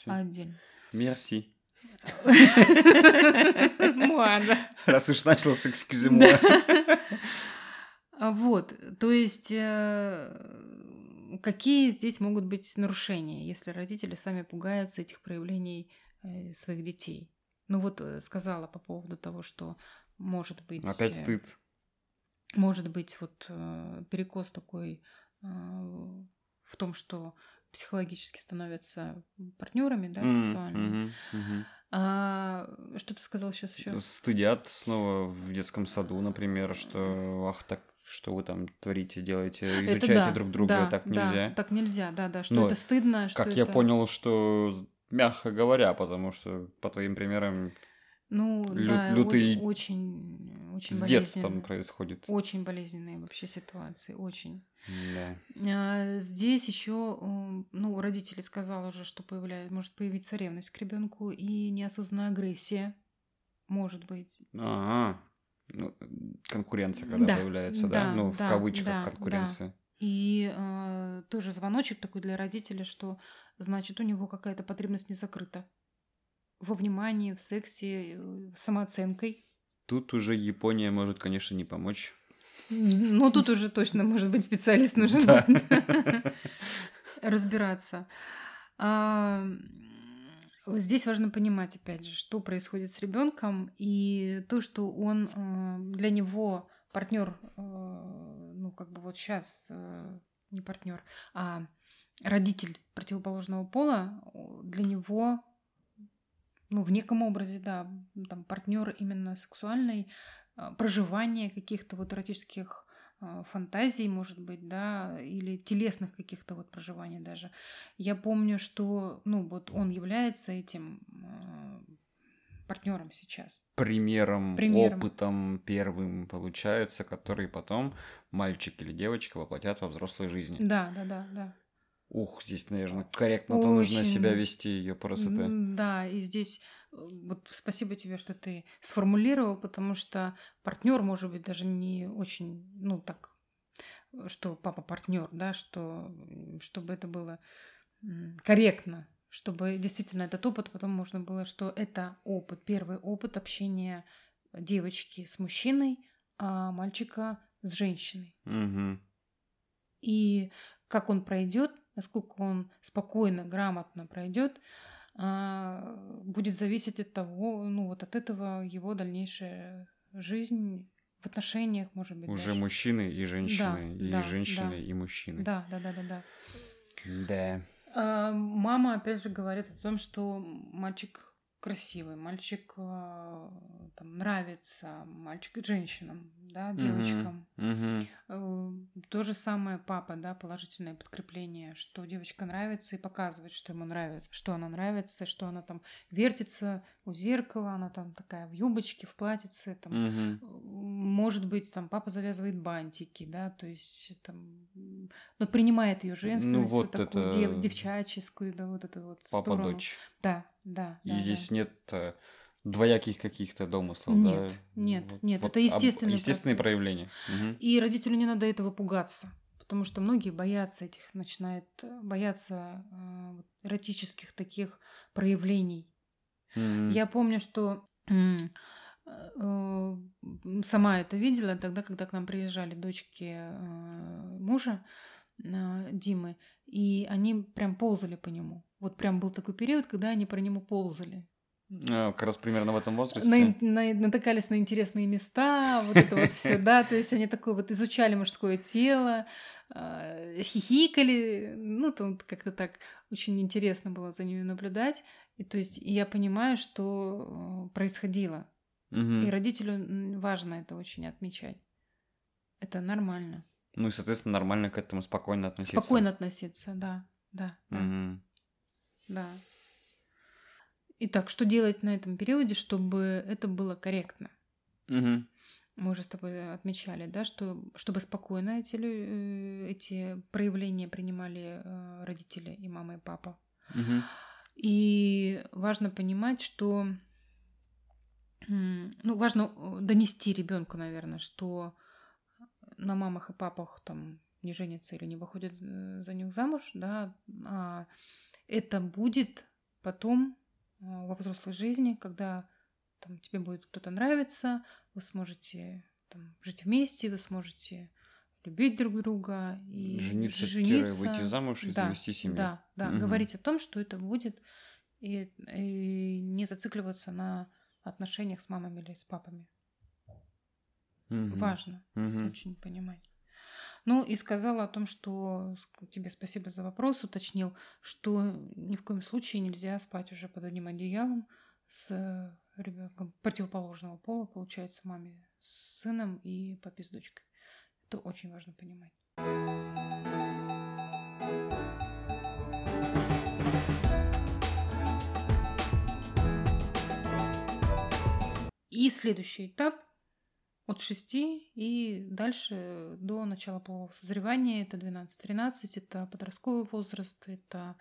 Всё. а отдельно. Мерси. Ладно. Раз уж начал с excusez-moi. А Вот, то есть э, какие здесь могут быть нарушения, если родители сами пугаются этих проявлений э, своих детей? Ну вот э, сказала по поводу того, что может быть... Опять стыд. Может быть вот перекос такой в том, что психологически становятся партнерами, да, М, сексуальными. мгм, мгм. А, что ты сказал сейчас еще? Стыдят снова в детском саду, например, что ах так, что вы там творите, делаете, изучаете друг друга, да, так да, нельзя. так нельзя, да, да, что Но, это стыдно, что Как я это- понял, что мягко говоря, потому что по твоим примерам Ну, лю- да, лютый очень, очень с детством происходит. Очень болезненные вообще ситуации, очень. Да. А, Здесь еще, ну, родители сказали уже, что появляет, может появиться ревность к ребенку и неосознанная агрессия, может быть. Ага. Ну, конкуренция, когда Да, появляется, да? да, Ну, в да, кавычках да, конкуренция. И э, тоже звоночек такой для родителя, что значит у него какая-то потребность не закрыта во внимании, в сексе, э, самооценкой. Тут уже Япония может, конечно, не помочь. Ну, тут уже точно, может быть, специалист нужен Да. разбираться. Здесь важно понимать, опять же, что происходит с ребенком и то, что он э, для него партнер, ну, как бы вот сейчас не партнер, а родитель противоположного пола для него ну, в неком образе, да, там партнер именно сексуальный, проживание каких-то вот эротических фантазий, может быть, да, или телесных каких-то вот проживаний даже. Я помню, что, ну, вот он является этим а, партнером сейчас. Примером, Примером, опытом первым получается, который потом мальчик или девочка воплотят во взрослой жизни. Да, да, да, да. Ух, здесь, наверное, корректно-то нужно себя вести, ее просто. Да, и здесь э, вот спасибо тебе, что ты сформулировал, потому что партнер может быть даже не очень, ну так, что папа партнер, да, что чтобы это было корректно, чтобы действительно этот опыт потом можно было, что это опыт, первый опыт общения девочки с мужчиной, а мальчика с женщиной. Угу. И как он пройдет, насколько он спокойно, грамотно пройдет, будет зависеть от того, ну вот от этого его дальнейшая жизнь в отношениях, может быть. Уже даже. мужчины и женщины, да, и да, женщины да. и мужчины. Да, да, да, да, да. Да. А, мама опять же говорит о том, что мальчик красивый, мальчик э, там, нравится, мальчик женщинам, да, девочкам. Uh-huh. То же самое папа, да, положительное подкрепление, что девочка нравится и показывает, что ему нравится, что она нравится, что она там вертится у зеркала, она там такая в юбочке, в платьице, там, uh-huh. может быть, там папа завязывает бантики, да, то есть там, но принимает ее женственность, ну, вот такую это... дев- девчаческую, да, вот это вот Папа-дочь. Да, да. И да, здесь да. нет э, двояких каких-то домыслов, нет, да? Нет, вот, нет, вот это естественное. Естественные процесс. проявления. Угу. И родителю не надо этого пугаться, потому что многие боятся этих, начинают э, бояться э, эротических таких проявлений. Угу. Я помню, что э, сама это видела тогда, когда к нам приезжали дочки э, мужа Димы, и они прям ползали по нему. Вот прям был такой период, когда они про него ползали. А, как раз примерно в этом возрасте. На, на, натыкались на интересные места, вот это вот все, да, то есть они такое вот изучали мужское тело, э, хихикали, ну, там как-то так очень интересно было за ними наблюдать. И то есть я понимаю, что э, происходило. Угу. И родителю важно это очень отмечать. Это нормально. Ну и, соответственно, нормально к этому спокойно относиться. Спокойно относиться, да, да. да. Угу. Да. Итак, что делать на этом периоде, чтобы это было корректно? Угу. Мы уже с тобой отмечали, да, что чтобы спокойно эти, э, эти проявления принимали э, родители и мама и папа. Угу. И важно понимать, что ну, важно э, донести ребенку, наверное, что на мамах и папах там не женятся или не выходят за них замуж, да, а это будет потом во взрослой жизни, когда там, тебе будет кто-то нравиться, вы сможете там, жить вместе, вы сможете любить друг друга и жениться, жениться выйти замуж и да, завести семью. Да, да, угу. говорить о том, что это будет, и, и не зацикливаться на отношениях с мамами или с папами. Угу. Важно угу. очень понимать. Ну и сказала о том, что тебе спасибо за вопрос, уточнил, что ни в коем случае нельзя спать уже под одним одеялом с ребенком противоположного пола, получается, маме с сыном и папе с дочкой. Это очень важно понимать. И следующий этап от 6 и дальше до начала полового созревания. Это 12-13, это подростковый возраст, это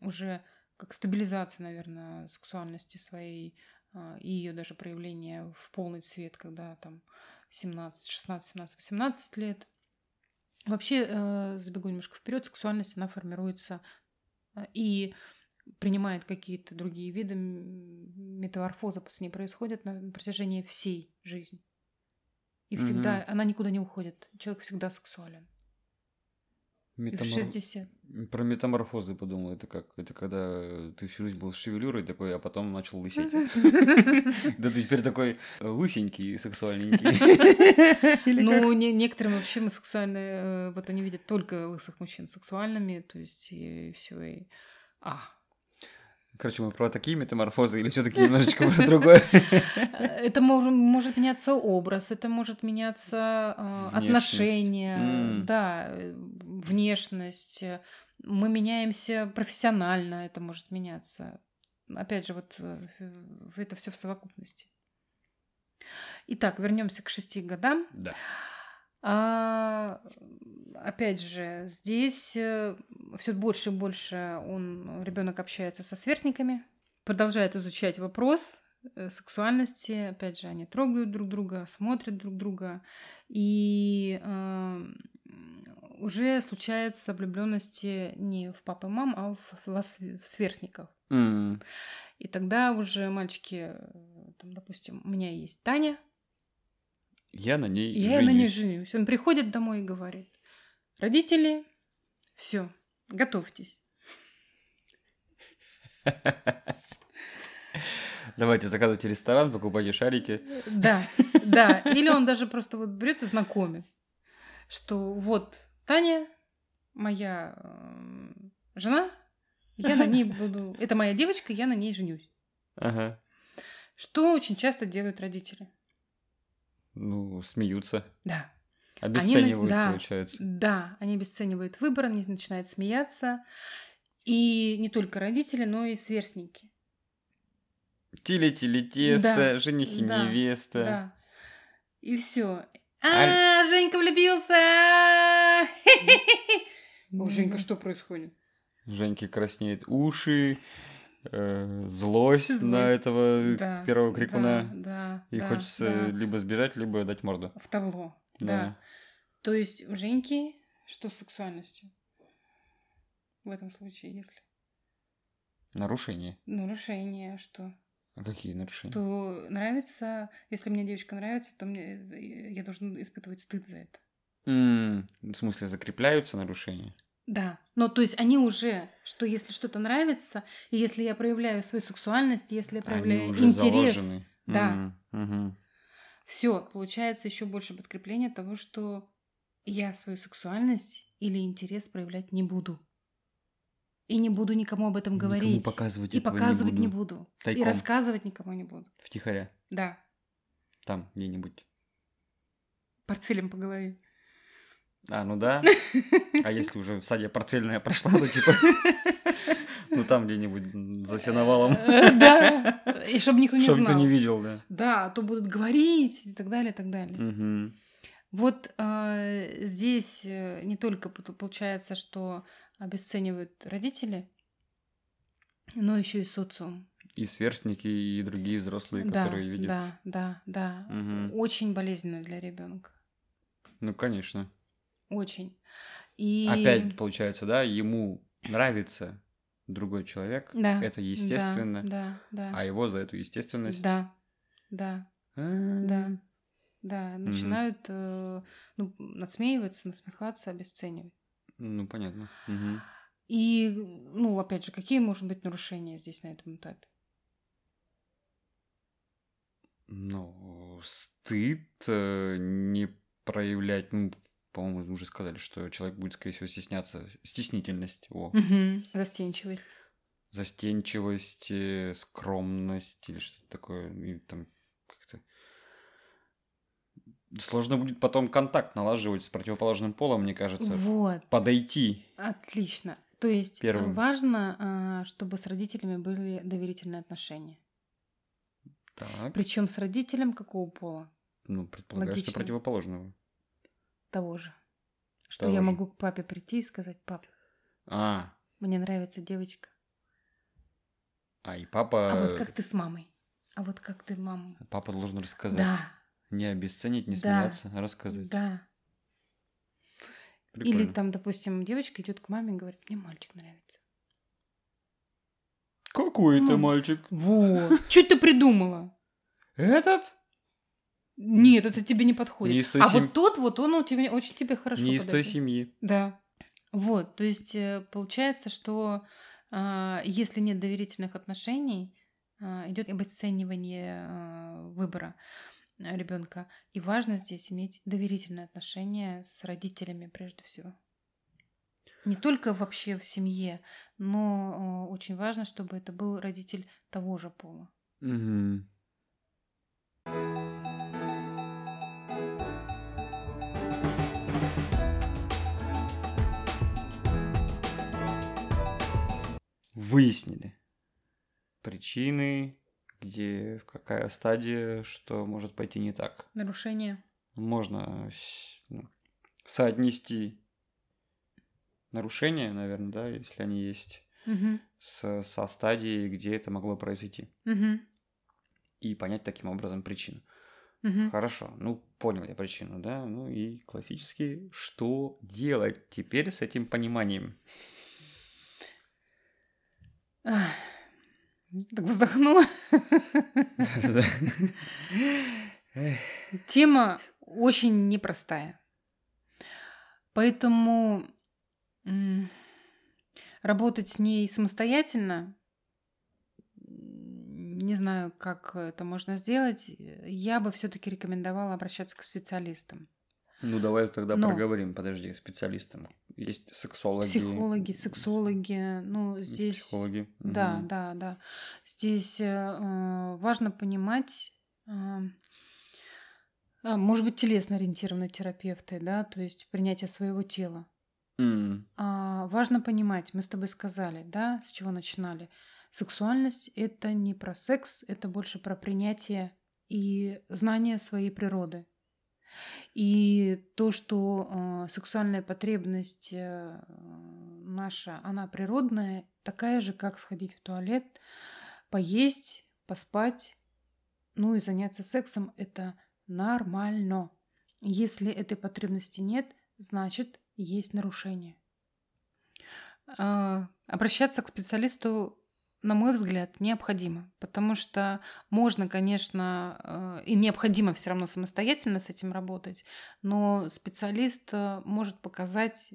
уже как стабилизация, наверное, сексуальности своей а, и ее даже проявление в полный цвет, когда там 17, 16, 17, 18 лет. Вообще, э, забегу немножко вперед, сексуальность, она формируется э, и принимает какие-то другие виды метаморфоза с ней происходят на протяжении всей жизни. И всегда, угу. она никуда не уходит. Человек всегда сексуален. Метамор... 60. Про метаморфозы подумал. Это как? Это когда ты всю жизнь был с шевелюрой такой, а потом начал лысеть. Да ты теперь такой лысенький, сексуальненький. Ну, некоторым вообще мы сексуальные, э, вот они видят только лысых мужчин сексуальными, то есть и все. И... А, Короче, мы про такие метаморфозы или все-таки немножечко про другое? Это может, меняться образ, это может меняться э, отношения, да, внешность. Мы меняемся профессионально, это может меняться. опять же, вот это все в совокупности. Итак, вернемся к шести годам. Да. А, опять же, здесь э, все больше и больше он ребенок общается со сверстниками, продолжает изучать вопрос э, сексуальности. Опять же, они трогают друг друга, смотрят друг друга, и э, уже случаются влюбленности не в папу и мам, а в, в, в сверстников. Mm. И тогда уже мальчики, э, там, допустим, у меня есть Таня, я на ней Я женюсь. на ней женюсь. Он приходит домой и говорит, родители, все, готовьтесь. Давайте заказывайте ресторан, покупайте шарики. Да, да. Или он даже просто вот берет и знакомит, что вот Таня, моя э, жена, я на ней буду... Это моя девочка, я на ней женюсь. Ага. Что очень часто делают родители. Ну, смеются. Да. Обесценивают, они, да, получается. Да, они обесценивают выбор, они начинают смеяться. И не только родители, но и сверстники. Тили-тили тесто, да, жених и да, невеста. Да. И все. А, а, Женька влюбился! О, Женька, что происходит? Женьке краснеют уши, э, злость, злость на этого да, первого крикуна. Да, да, и да, хочется да. либо сбежать, либо дать морду. В табло, да. да. То есть у Женьки что с сексуальностью? В этом случае, если? Нарушение. Нарушение, что? А какие нарушения? Что нравится, если мне девочка нравится, то мне я должен испытывать стыд за это. Mm, в смысле, закрепляются нарушения? Да. Ну, то есть они уже, что если что-то нравится, и если я проявляю свою сексуальность, если я проявляю они уже интерес, заложены. да, mm-hmm. все, получается еще больше подкрепление того, что я свою сексуальность или интерес проявлять не буду. И не буду никому об этом говорить. Никому показывать И показывать не буду. Не буду. Тайком. И рассказывать никому не буду. Втихаря. Да. Там где-нибудь. Портфелем по голове. А, ну да. А если уже стадия портфельная прошла, ну типа... Ну там где-нибудь за сеновалом. Э, да. И чтобы никто не знал. Чтобы никто не видел, да. Да, а то будут говорить и так далее, и так далее. Вот э, здесь э, не только получается, что обесценивают родители, но еще и социум. И сверстники, и другие взрослые, да, которые видят. Да, да, да. Угу. Очень болезненно для ребенка. Ну, конечно. Очень. И... Опять получается, да, ему нравится другой человек. Да. Это естественно. Да, да, да. А его за эту естественность. Да, да. Да. Да, начинают э, ну, надсмеиваться, насмехаться, обесценивать. Ну, понятно. Угу. И, ну, опять же, какие, может быть, нарушения здесь на этом этапе? Ну, стыд, э, не проявлять, ну, по-моему, уже сказали, что человек будет, скорее всего, стесняться. Стеснительность. О. Угу. Застенчивость. Застенчивость, э, скромность или что-то такое. И там как-то... Сложно будет потом контакт налаживать с противоположным полом, мне кажется. Вот. Подойти. Отлично. То есть э, Первым. важно, а, чтобы с родителями были доверительные отношения. Так. Причем с родителем какого пола? Ну, предполагаю, Логично. что противоположного того же. Что того я же. могу к папе прийти и сказать, пап, а. мне нравится девочка. А, и папа... А вот как ты с мамой? А вот как ты маму? Папа должен рассказать. Да. Не обесценить, не да. смеяться, а рассказать. Да. Прикольно. Или там, допустим, девочка идет к маме и говорит, мне мальчик нравится. Какой это мальчик? Вот. Что ты придумала? Этот? Нет, это тебе не подходит. Не из той а сем... вот тот, вот он у тебя очень тебе хорошо Не из той семьи. Да. Вот, то есть э, получается, что э, если нет доверительных отношений, э, идет обесценивание э, выбора ребенка. И важно здесь иметь доверительные отношения с родителями прежде всего. Не только вообще в семье, но э, очень важно, чтобы это был родитель того же пола. Угу. Выяснили причины, где какая стадия, что может пойти не так. Нарушение. Можно ну, соотнести нарушения, наверное, да, если они есть, угу. с, со стадией, где это могло произойти. Угу. И понять таким образом причину. Угу. Хорошо, ну понял я причину, да, ну и классически, что делать теперь с этим пониманием? Так вздохнула. Тема очень непростая. Поэтому работать с ней самостоятельно, не знаю, как это можно сделать, я бы все-таки рекомендовала обращаться к специалистам. Ну, давай тогда Но... проговорим, подожди, специалистам. Есть сексологи. Психологи, сексологи, ну, здесь... Психологи. Да, угу. да, да. Здесь э, важно понимать, э, может быть, телесно-ориентированные терапевты, да, то есть принятие своего тела. Mm. А, важно понимать, мы с тобой сказали, да, с чего начинали. Сексуальность это не про секс, это больше про принятие и знание своей природы. И то, что э, сексуальная потребность э, наша, она природная, такая же, как сходить в туалет, поесть, поспать, ну и заняться сексом, это нормально. Если этой потребности нет, значит есть нарушение. Э, обращаться к специалисту на мой взгляд, необходимо, потому что можно, конечно, э, и необходимо все равно самостоятельно с этим работать, но специалист э, может показать,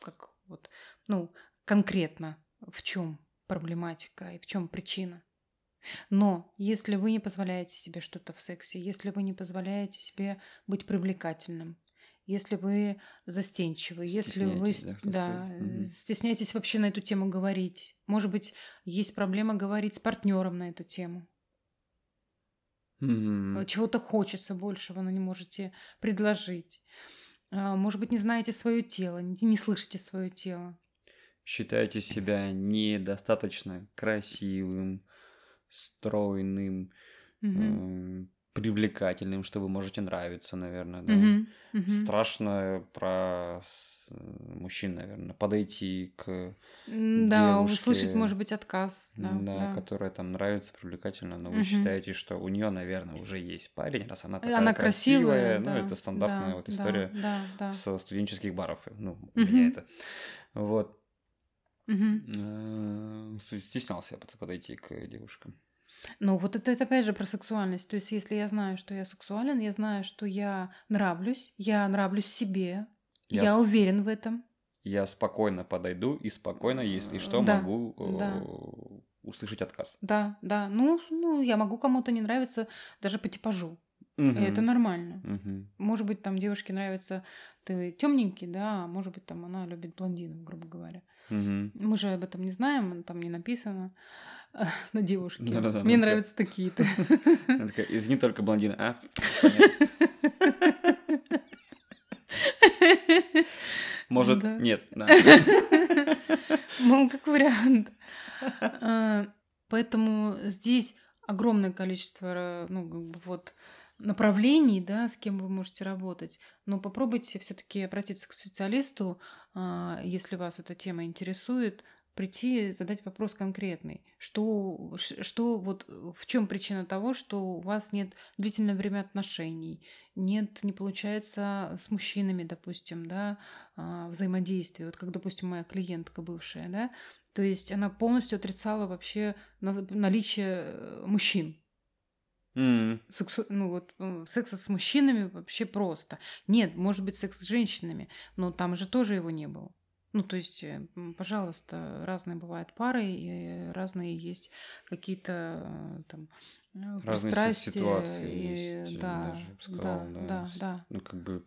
как вот, ну, конкретно в чем проблематика и в чем причина. Но если вы не позволяете себе что-то в сексе, если вы не позволяете себе быть привлекательным, если вы застенчивы, если вы да, да стесняетесь вообще на эту тему говорить. Может быть, есть проблема говорить с партнером на эту тему. Угу. Чего-то хочется большего, но не можете предложить. А, может быть, не знаете свое тело, не слышите свое тело. Считаете себя недостаточно красивым, стройным, угу привлекательным, что вы можете нравиться, наверное, да. Mm-hmm. Mm-hmm. Страшно про мужчин, наверное, подойти к да, девушке, услышать, может быть, отказ, да, да, да. которая там нравится, привлекательно, но вы считаете, что у нее, наверное, уже есть парень, раз она такая она красивая, красивая ну да, это стандартная да, вот история да, да, да. со студенческих баров, ну у mm-hmm. меня это, вот. Mm-hmm. Стеснялся я подойти к девушкам. Ну, вот это, это опять же про сексуальность. То есть, если я знаю, что я сексуален, я знаю, что я нравлюсь, я нравлюсь себе, я, я с... уверен в этом. Я спокойно подойду и спокойно, если что, да, могу да. услышать отказ. Да, да. Ну, ну, я могу кому-то не нравиться даже по типажу. Угу. И это нормально. Угу. Может быть, там девушке нравится ты темненький, да, а может быть, там она любит блондинов, грубо говоря. Угу. Мы же об этом не знаем, там не написано на девушке. Да, да, да, Мне нравятся такие-то. Она такая, извини, только блондин, а? Может, нет, да. Ну, как вариант. А, поэтому здесь огромное количество, ну, вот, направлений, да, с кем вы можете работать. Но попробуйте все-таки обратиться к специалисту, а, если вас эта тема интересует, прийти, задать вопрос конкретный. Что, что вот в чем причина того, что у вас нет длительное время отношений, нет, не получается с мужчинами, допустим, да, а, взаимодействие. Вот как, допустим, моя клиентка бывшая, да, то есть она полностью отрицала вообще наличие э, мужчин Mm. Сексу... Ну вот э, секса с мужчинами вообще просто. Нет, может быть секс с женщинами, но там же тоже его не было. Ну, то есть, э, пожалуйста, разные бывают пары, и разные есть какие-то э, там разные ситуации. И... Есть, да, сказал, да, да, да, да. Ну, как бы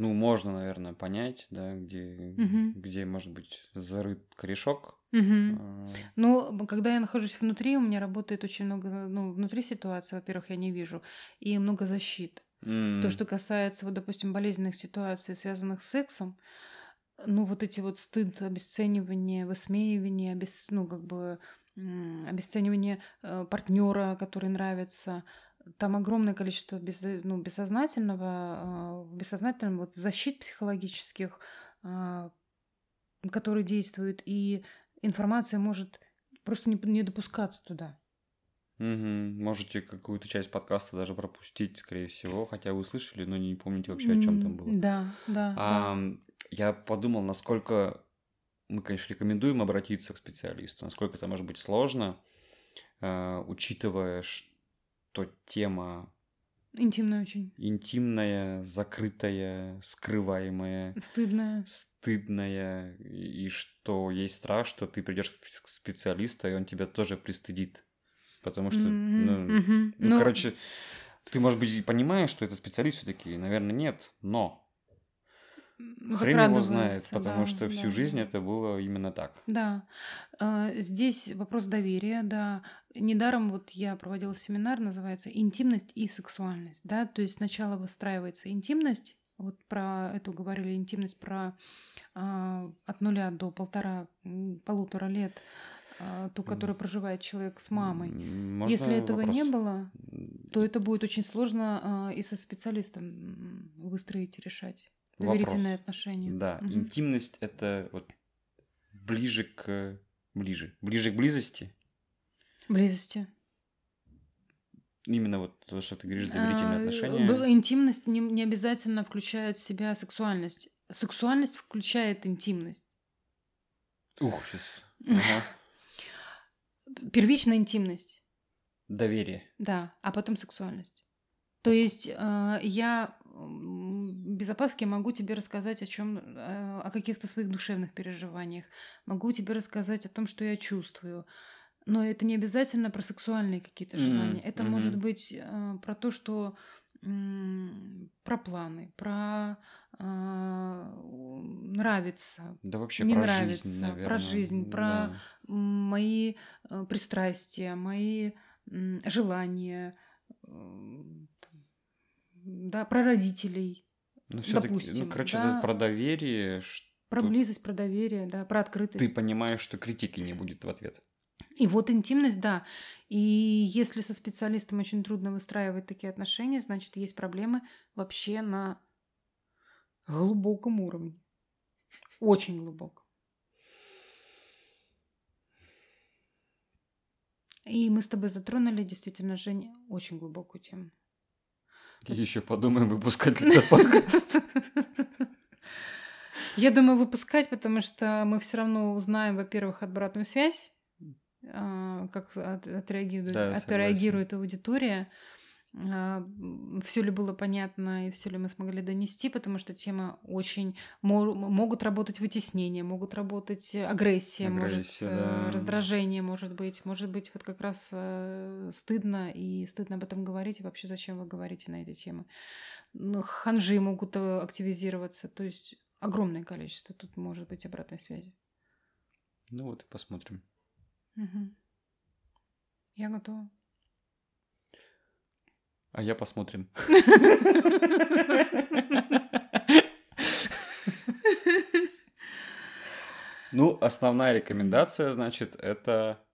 ну, можно, наверное, понять, да, где, угу. где может быть зарыт корешок. Угу. Ну, когда я нахожусь внутри, у меня работает очень много, ну, внутри ситуации, во-первых, я не вижу, и много защит. Mm. То, что касается, вот, допустим, болезненных ситуаций, связанных с сексом, ну, вот эти вот стыд, обесценивание, высмеивание, обес, ну, как бы обесценивание э, партнера, который нравится. Там огромное количество без, ну, бессознательного, э, бессознательного вот защит психологических, э, которые действуют, и информация может просто не, не допускаться туда. Угу. Можете какую-то часть подкаста даже пропустить, скорее всего, хотя вы слышали, но не помните вообще, о чем там было. Да, да. А, да. Я подумал, насколько мы, конечно, рекомендуем обратиться к специалисту, насколько это может быть сложно, э, учитывая, что тема Интимная очень. Интимная, закрытая, скрываемая. Стыдная. Стыдная. И, что есть страх, что ты придешь к специалисту, и он тебя тоже пристыдит. Потому что, mm-hmm. ну, mm-hmm. ну, ну, короче, ты, может быть, понимаешь, что это специалист все-таки, наверное, нет, но Хрен его знает, потому да, что всю да. жизнь это было именно так. Да. А, здесь вопрос доверия, да. Недаром вот я проводила семинар, называется «Интимность и сексуальность». Да? То есть сначала выстраивается интимность, вот про эту говорили, интимность про а, от нуля до полтора, полутора лет, а, ту, которую проживает человек с мамой. Можно Если этого вопрос? не было, то это будет очень сложно а, и со специалистом выстроить и решать. Доверительные вопрос. отношения. Да, угу. интимность это вот ближе к ближе, ближе к близости. Близости. Именно вот то, что ты говоришь, доверительные а, отношения. Интимность не, не обязательно включает в себя сексуальность. Сексуальность включает интимность. Ух, сейчас. Ага. Первичная интимность. Доверие. Да, а потом сексуальность. То есть э, я без опаски могу тебе рассказать о чем, э, о каких-то своих душевных переживаниях, могу тебе рассказать о том, что я чувствую. Но это не обязательно про сексуальные какие-то желания. Mm-hmm. Это mm-hmm. может быть э, про то, что про планы, про э, нравится, да вообще не про нравится, жизнь, наверное. про жизнь, про да. мои э, пристрастия, мои э, желания, э, да, про родителей. Ну, допустим, ну, короче, да, про доверие. Что... Про близость, про доверие, да, про открытость. Ты понимаешь, что критики не будет в ответ. И вот интимность, да. И если со специалистом очень трудно выстраивать такие отношения, значит, есть проблемы вообще на глубоком уровне. Очень глубоком. И мы с тобой затронули действительно, Женя, очень глубокую тему. И еще подумаем, выпускать этот подкаст. Я думаю, выпускать, потому что мы все равно узнаем, во-первых, обратную связь, как отреагирует, да, отреагирует аудитория. А, все ли было понятно и все ли мы смогли донести, потому что тема очень могут работать вытеснения, могут работать агрессия, агрессия может э, да. раздражение, может быть, может быть вот как раз э, стыдно и стыдно об этом говорить и вообще зачем вы говорите на эти темы. Ну, ханжи могут э, активизироваться, то есть огромное количество тут может быть обратной связи. Ну вот и посмотрим. Угу. Я готова. А я посмотрим. Ну, основная рекомендация, значит, это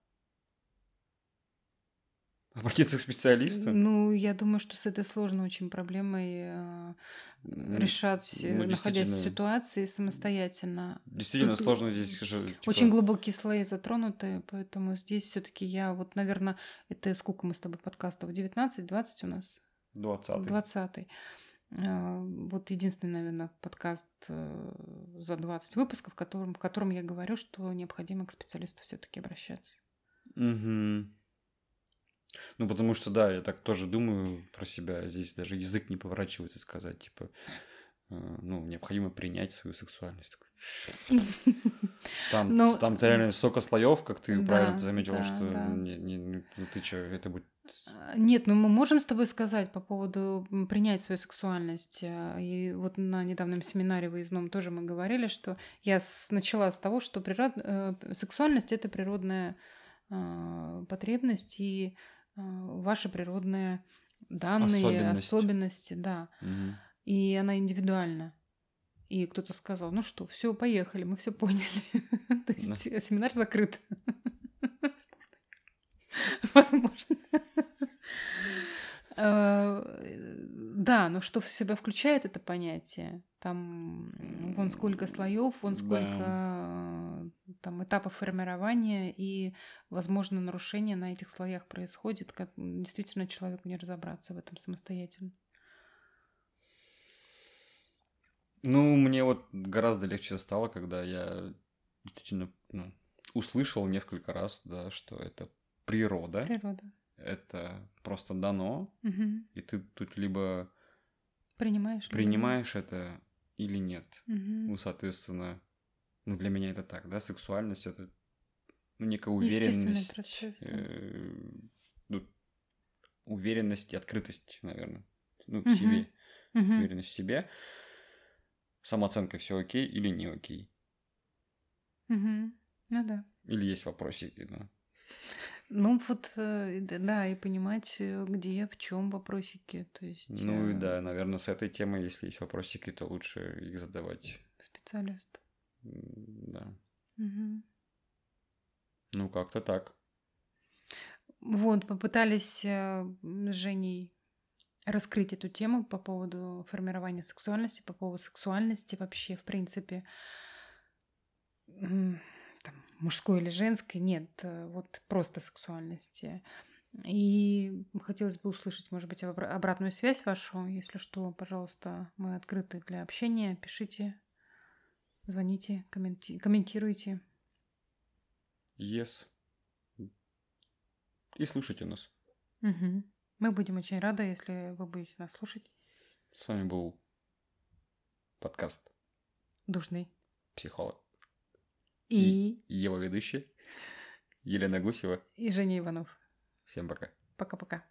обратиться к специалисту. Ну, я думаю, что с этой сложной очень проблемой э, решать, э, ну, находясь в ситуации самостоятельно. Действительно Тут сложно здесь же. Типа... Очень глубокие слои затронуты, поэтому здесь все-таки я вот, наверное, это сколько мы с тобой подкастов? 19-20 у нас? 20. 20. А, вот единственный, наверное, подкаст э, за 20 выпусков, в котором, в котором я говорю, что необходимо к специалисту все-таки обращаться. Угу. Ну, потому что, да, я так тоже думаю про себя. Здесь даже язык не поворачивается сказать, типа, э, ну, необходимо принять свою сексуальность. Там, ну, там реально столько слоев, как ты да, правильно заметила, да, что да. Не, не, ну, ты что, это будет... А, нет, ну мы можем с тобой сказать по поводу принять свою сексуальность. Э, и вот на недавнем семинаре выездном тоже мы говорили, что я с, начала с того, что природ... Э, сексуальность это природная э, потребность, и а, ваши природные данные, особенности, особенности да. Угу. И она индивидуальна. и кто-то сказал, ну что, все, поехали, мы все поняли. То есть семинар закрыт. Возможно. Э, да, но что в себя включает это понятие? Там вон сколько слоев, вон сколько. Там этапов формирования, и, возможно, нарушение на этих слоях происходит, как действительно человеку не разобраться в этом самостоятельно. Ну, мне вот гораздо легче стало, когда я действительно ну, услышал несколько раз, да, что это природа. Природа это просто дано, угу. и ты тут либо принимаешь, принимаешь либо... это или нет. Угу. Ну, соответственно, ну для меня это так, да, сексуальность это ну, некая уверенность, э, ну, уверенность и открытость, наверное, ну в угу. себе, угу. уверенность в себе, самооценка все окей или не окей. Угу. Ну да. Или есть вопросики, да. Ну, вот, э, да, и понимать, э, где, в чем вопросики. То есть, Ну и э, да, наверное, с этой темой, если есть вопросики, то лучше их задавать. специалисту. Да. Угу. Ну, как-то так. Вот, попытались с Женей раскрыть эту тему по поводу формирования сексуальности, по поводу сексуальности вообще, в принципе мужской или женской, нет, э, вот просто сексуальности. И хотелось бы услышать, может быть, обратную связь вашу. Если что, пожалуйста, мы открыты для общения. Пишите, звоните, комменти- комментируйте. Yes. И слушайте нас. Угу. Мы будем очень рады, если вы будете нас слушать. С вами был подкаст Душный психолог. И... и его ведущий Елена Гусева и Женя Иванов. Всем пока. Пока-пока.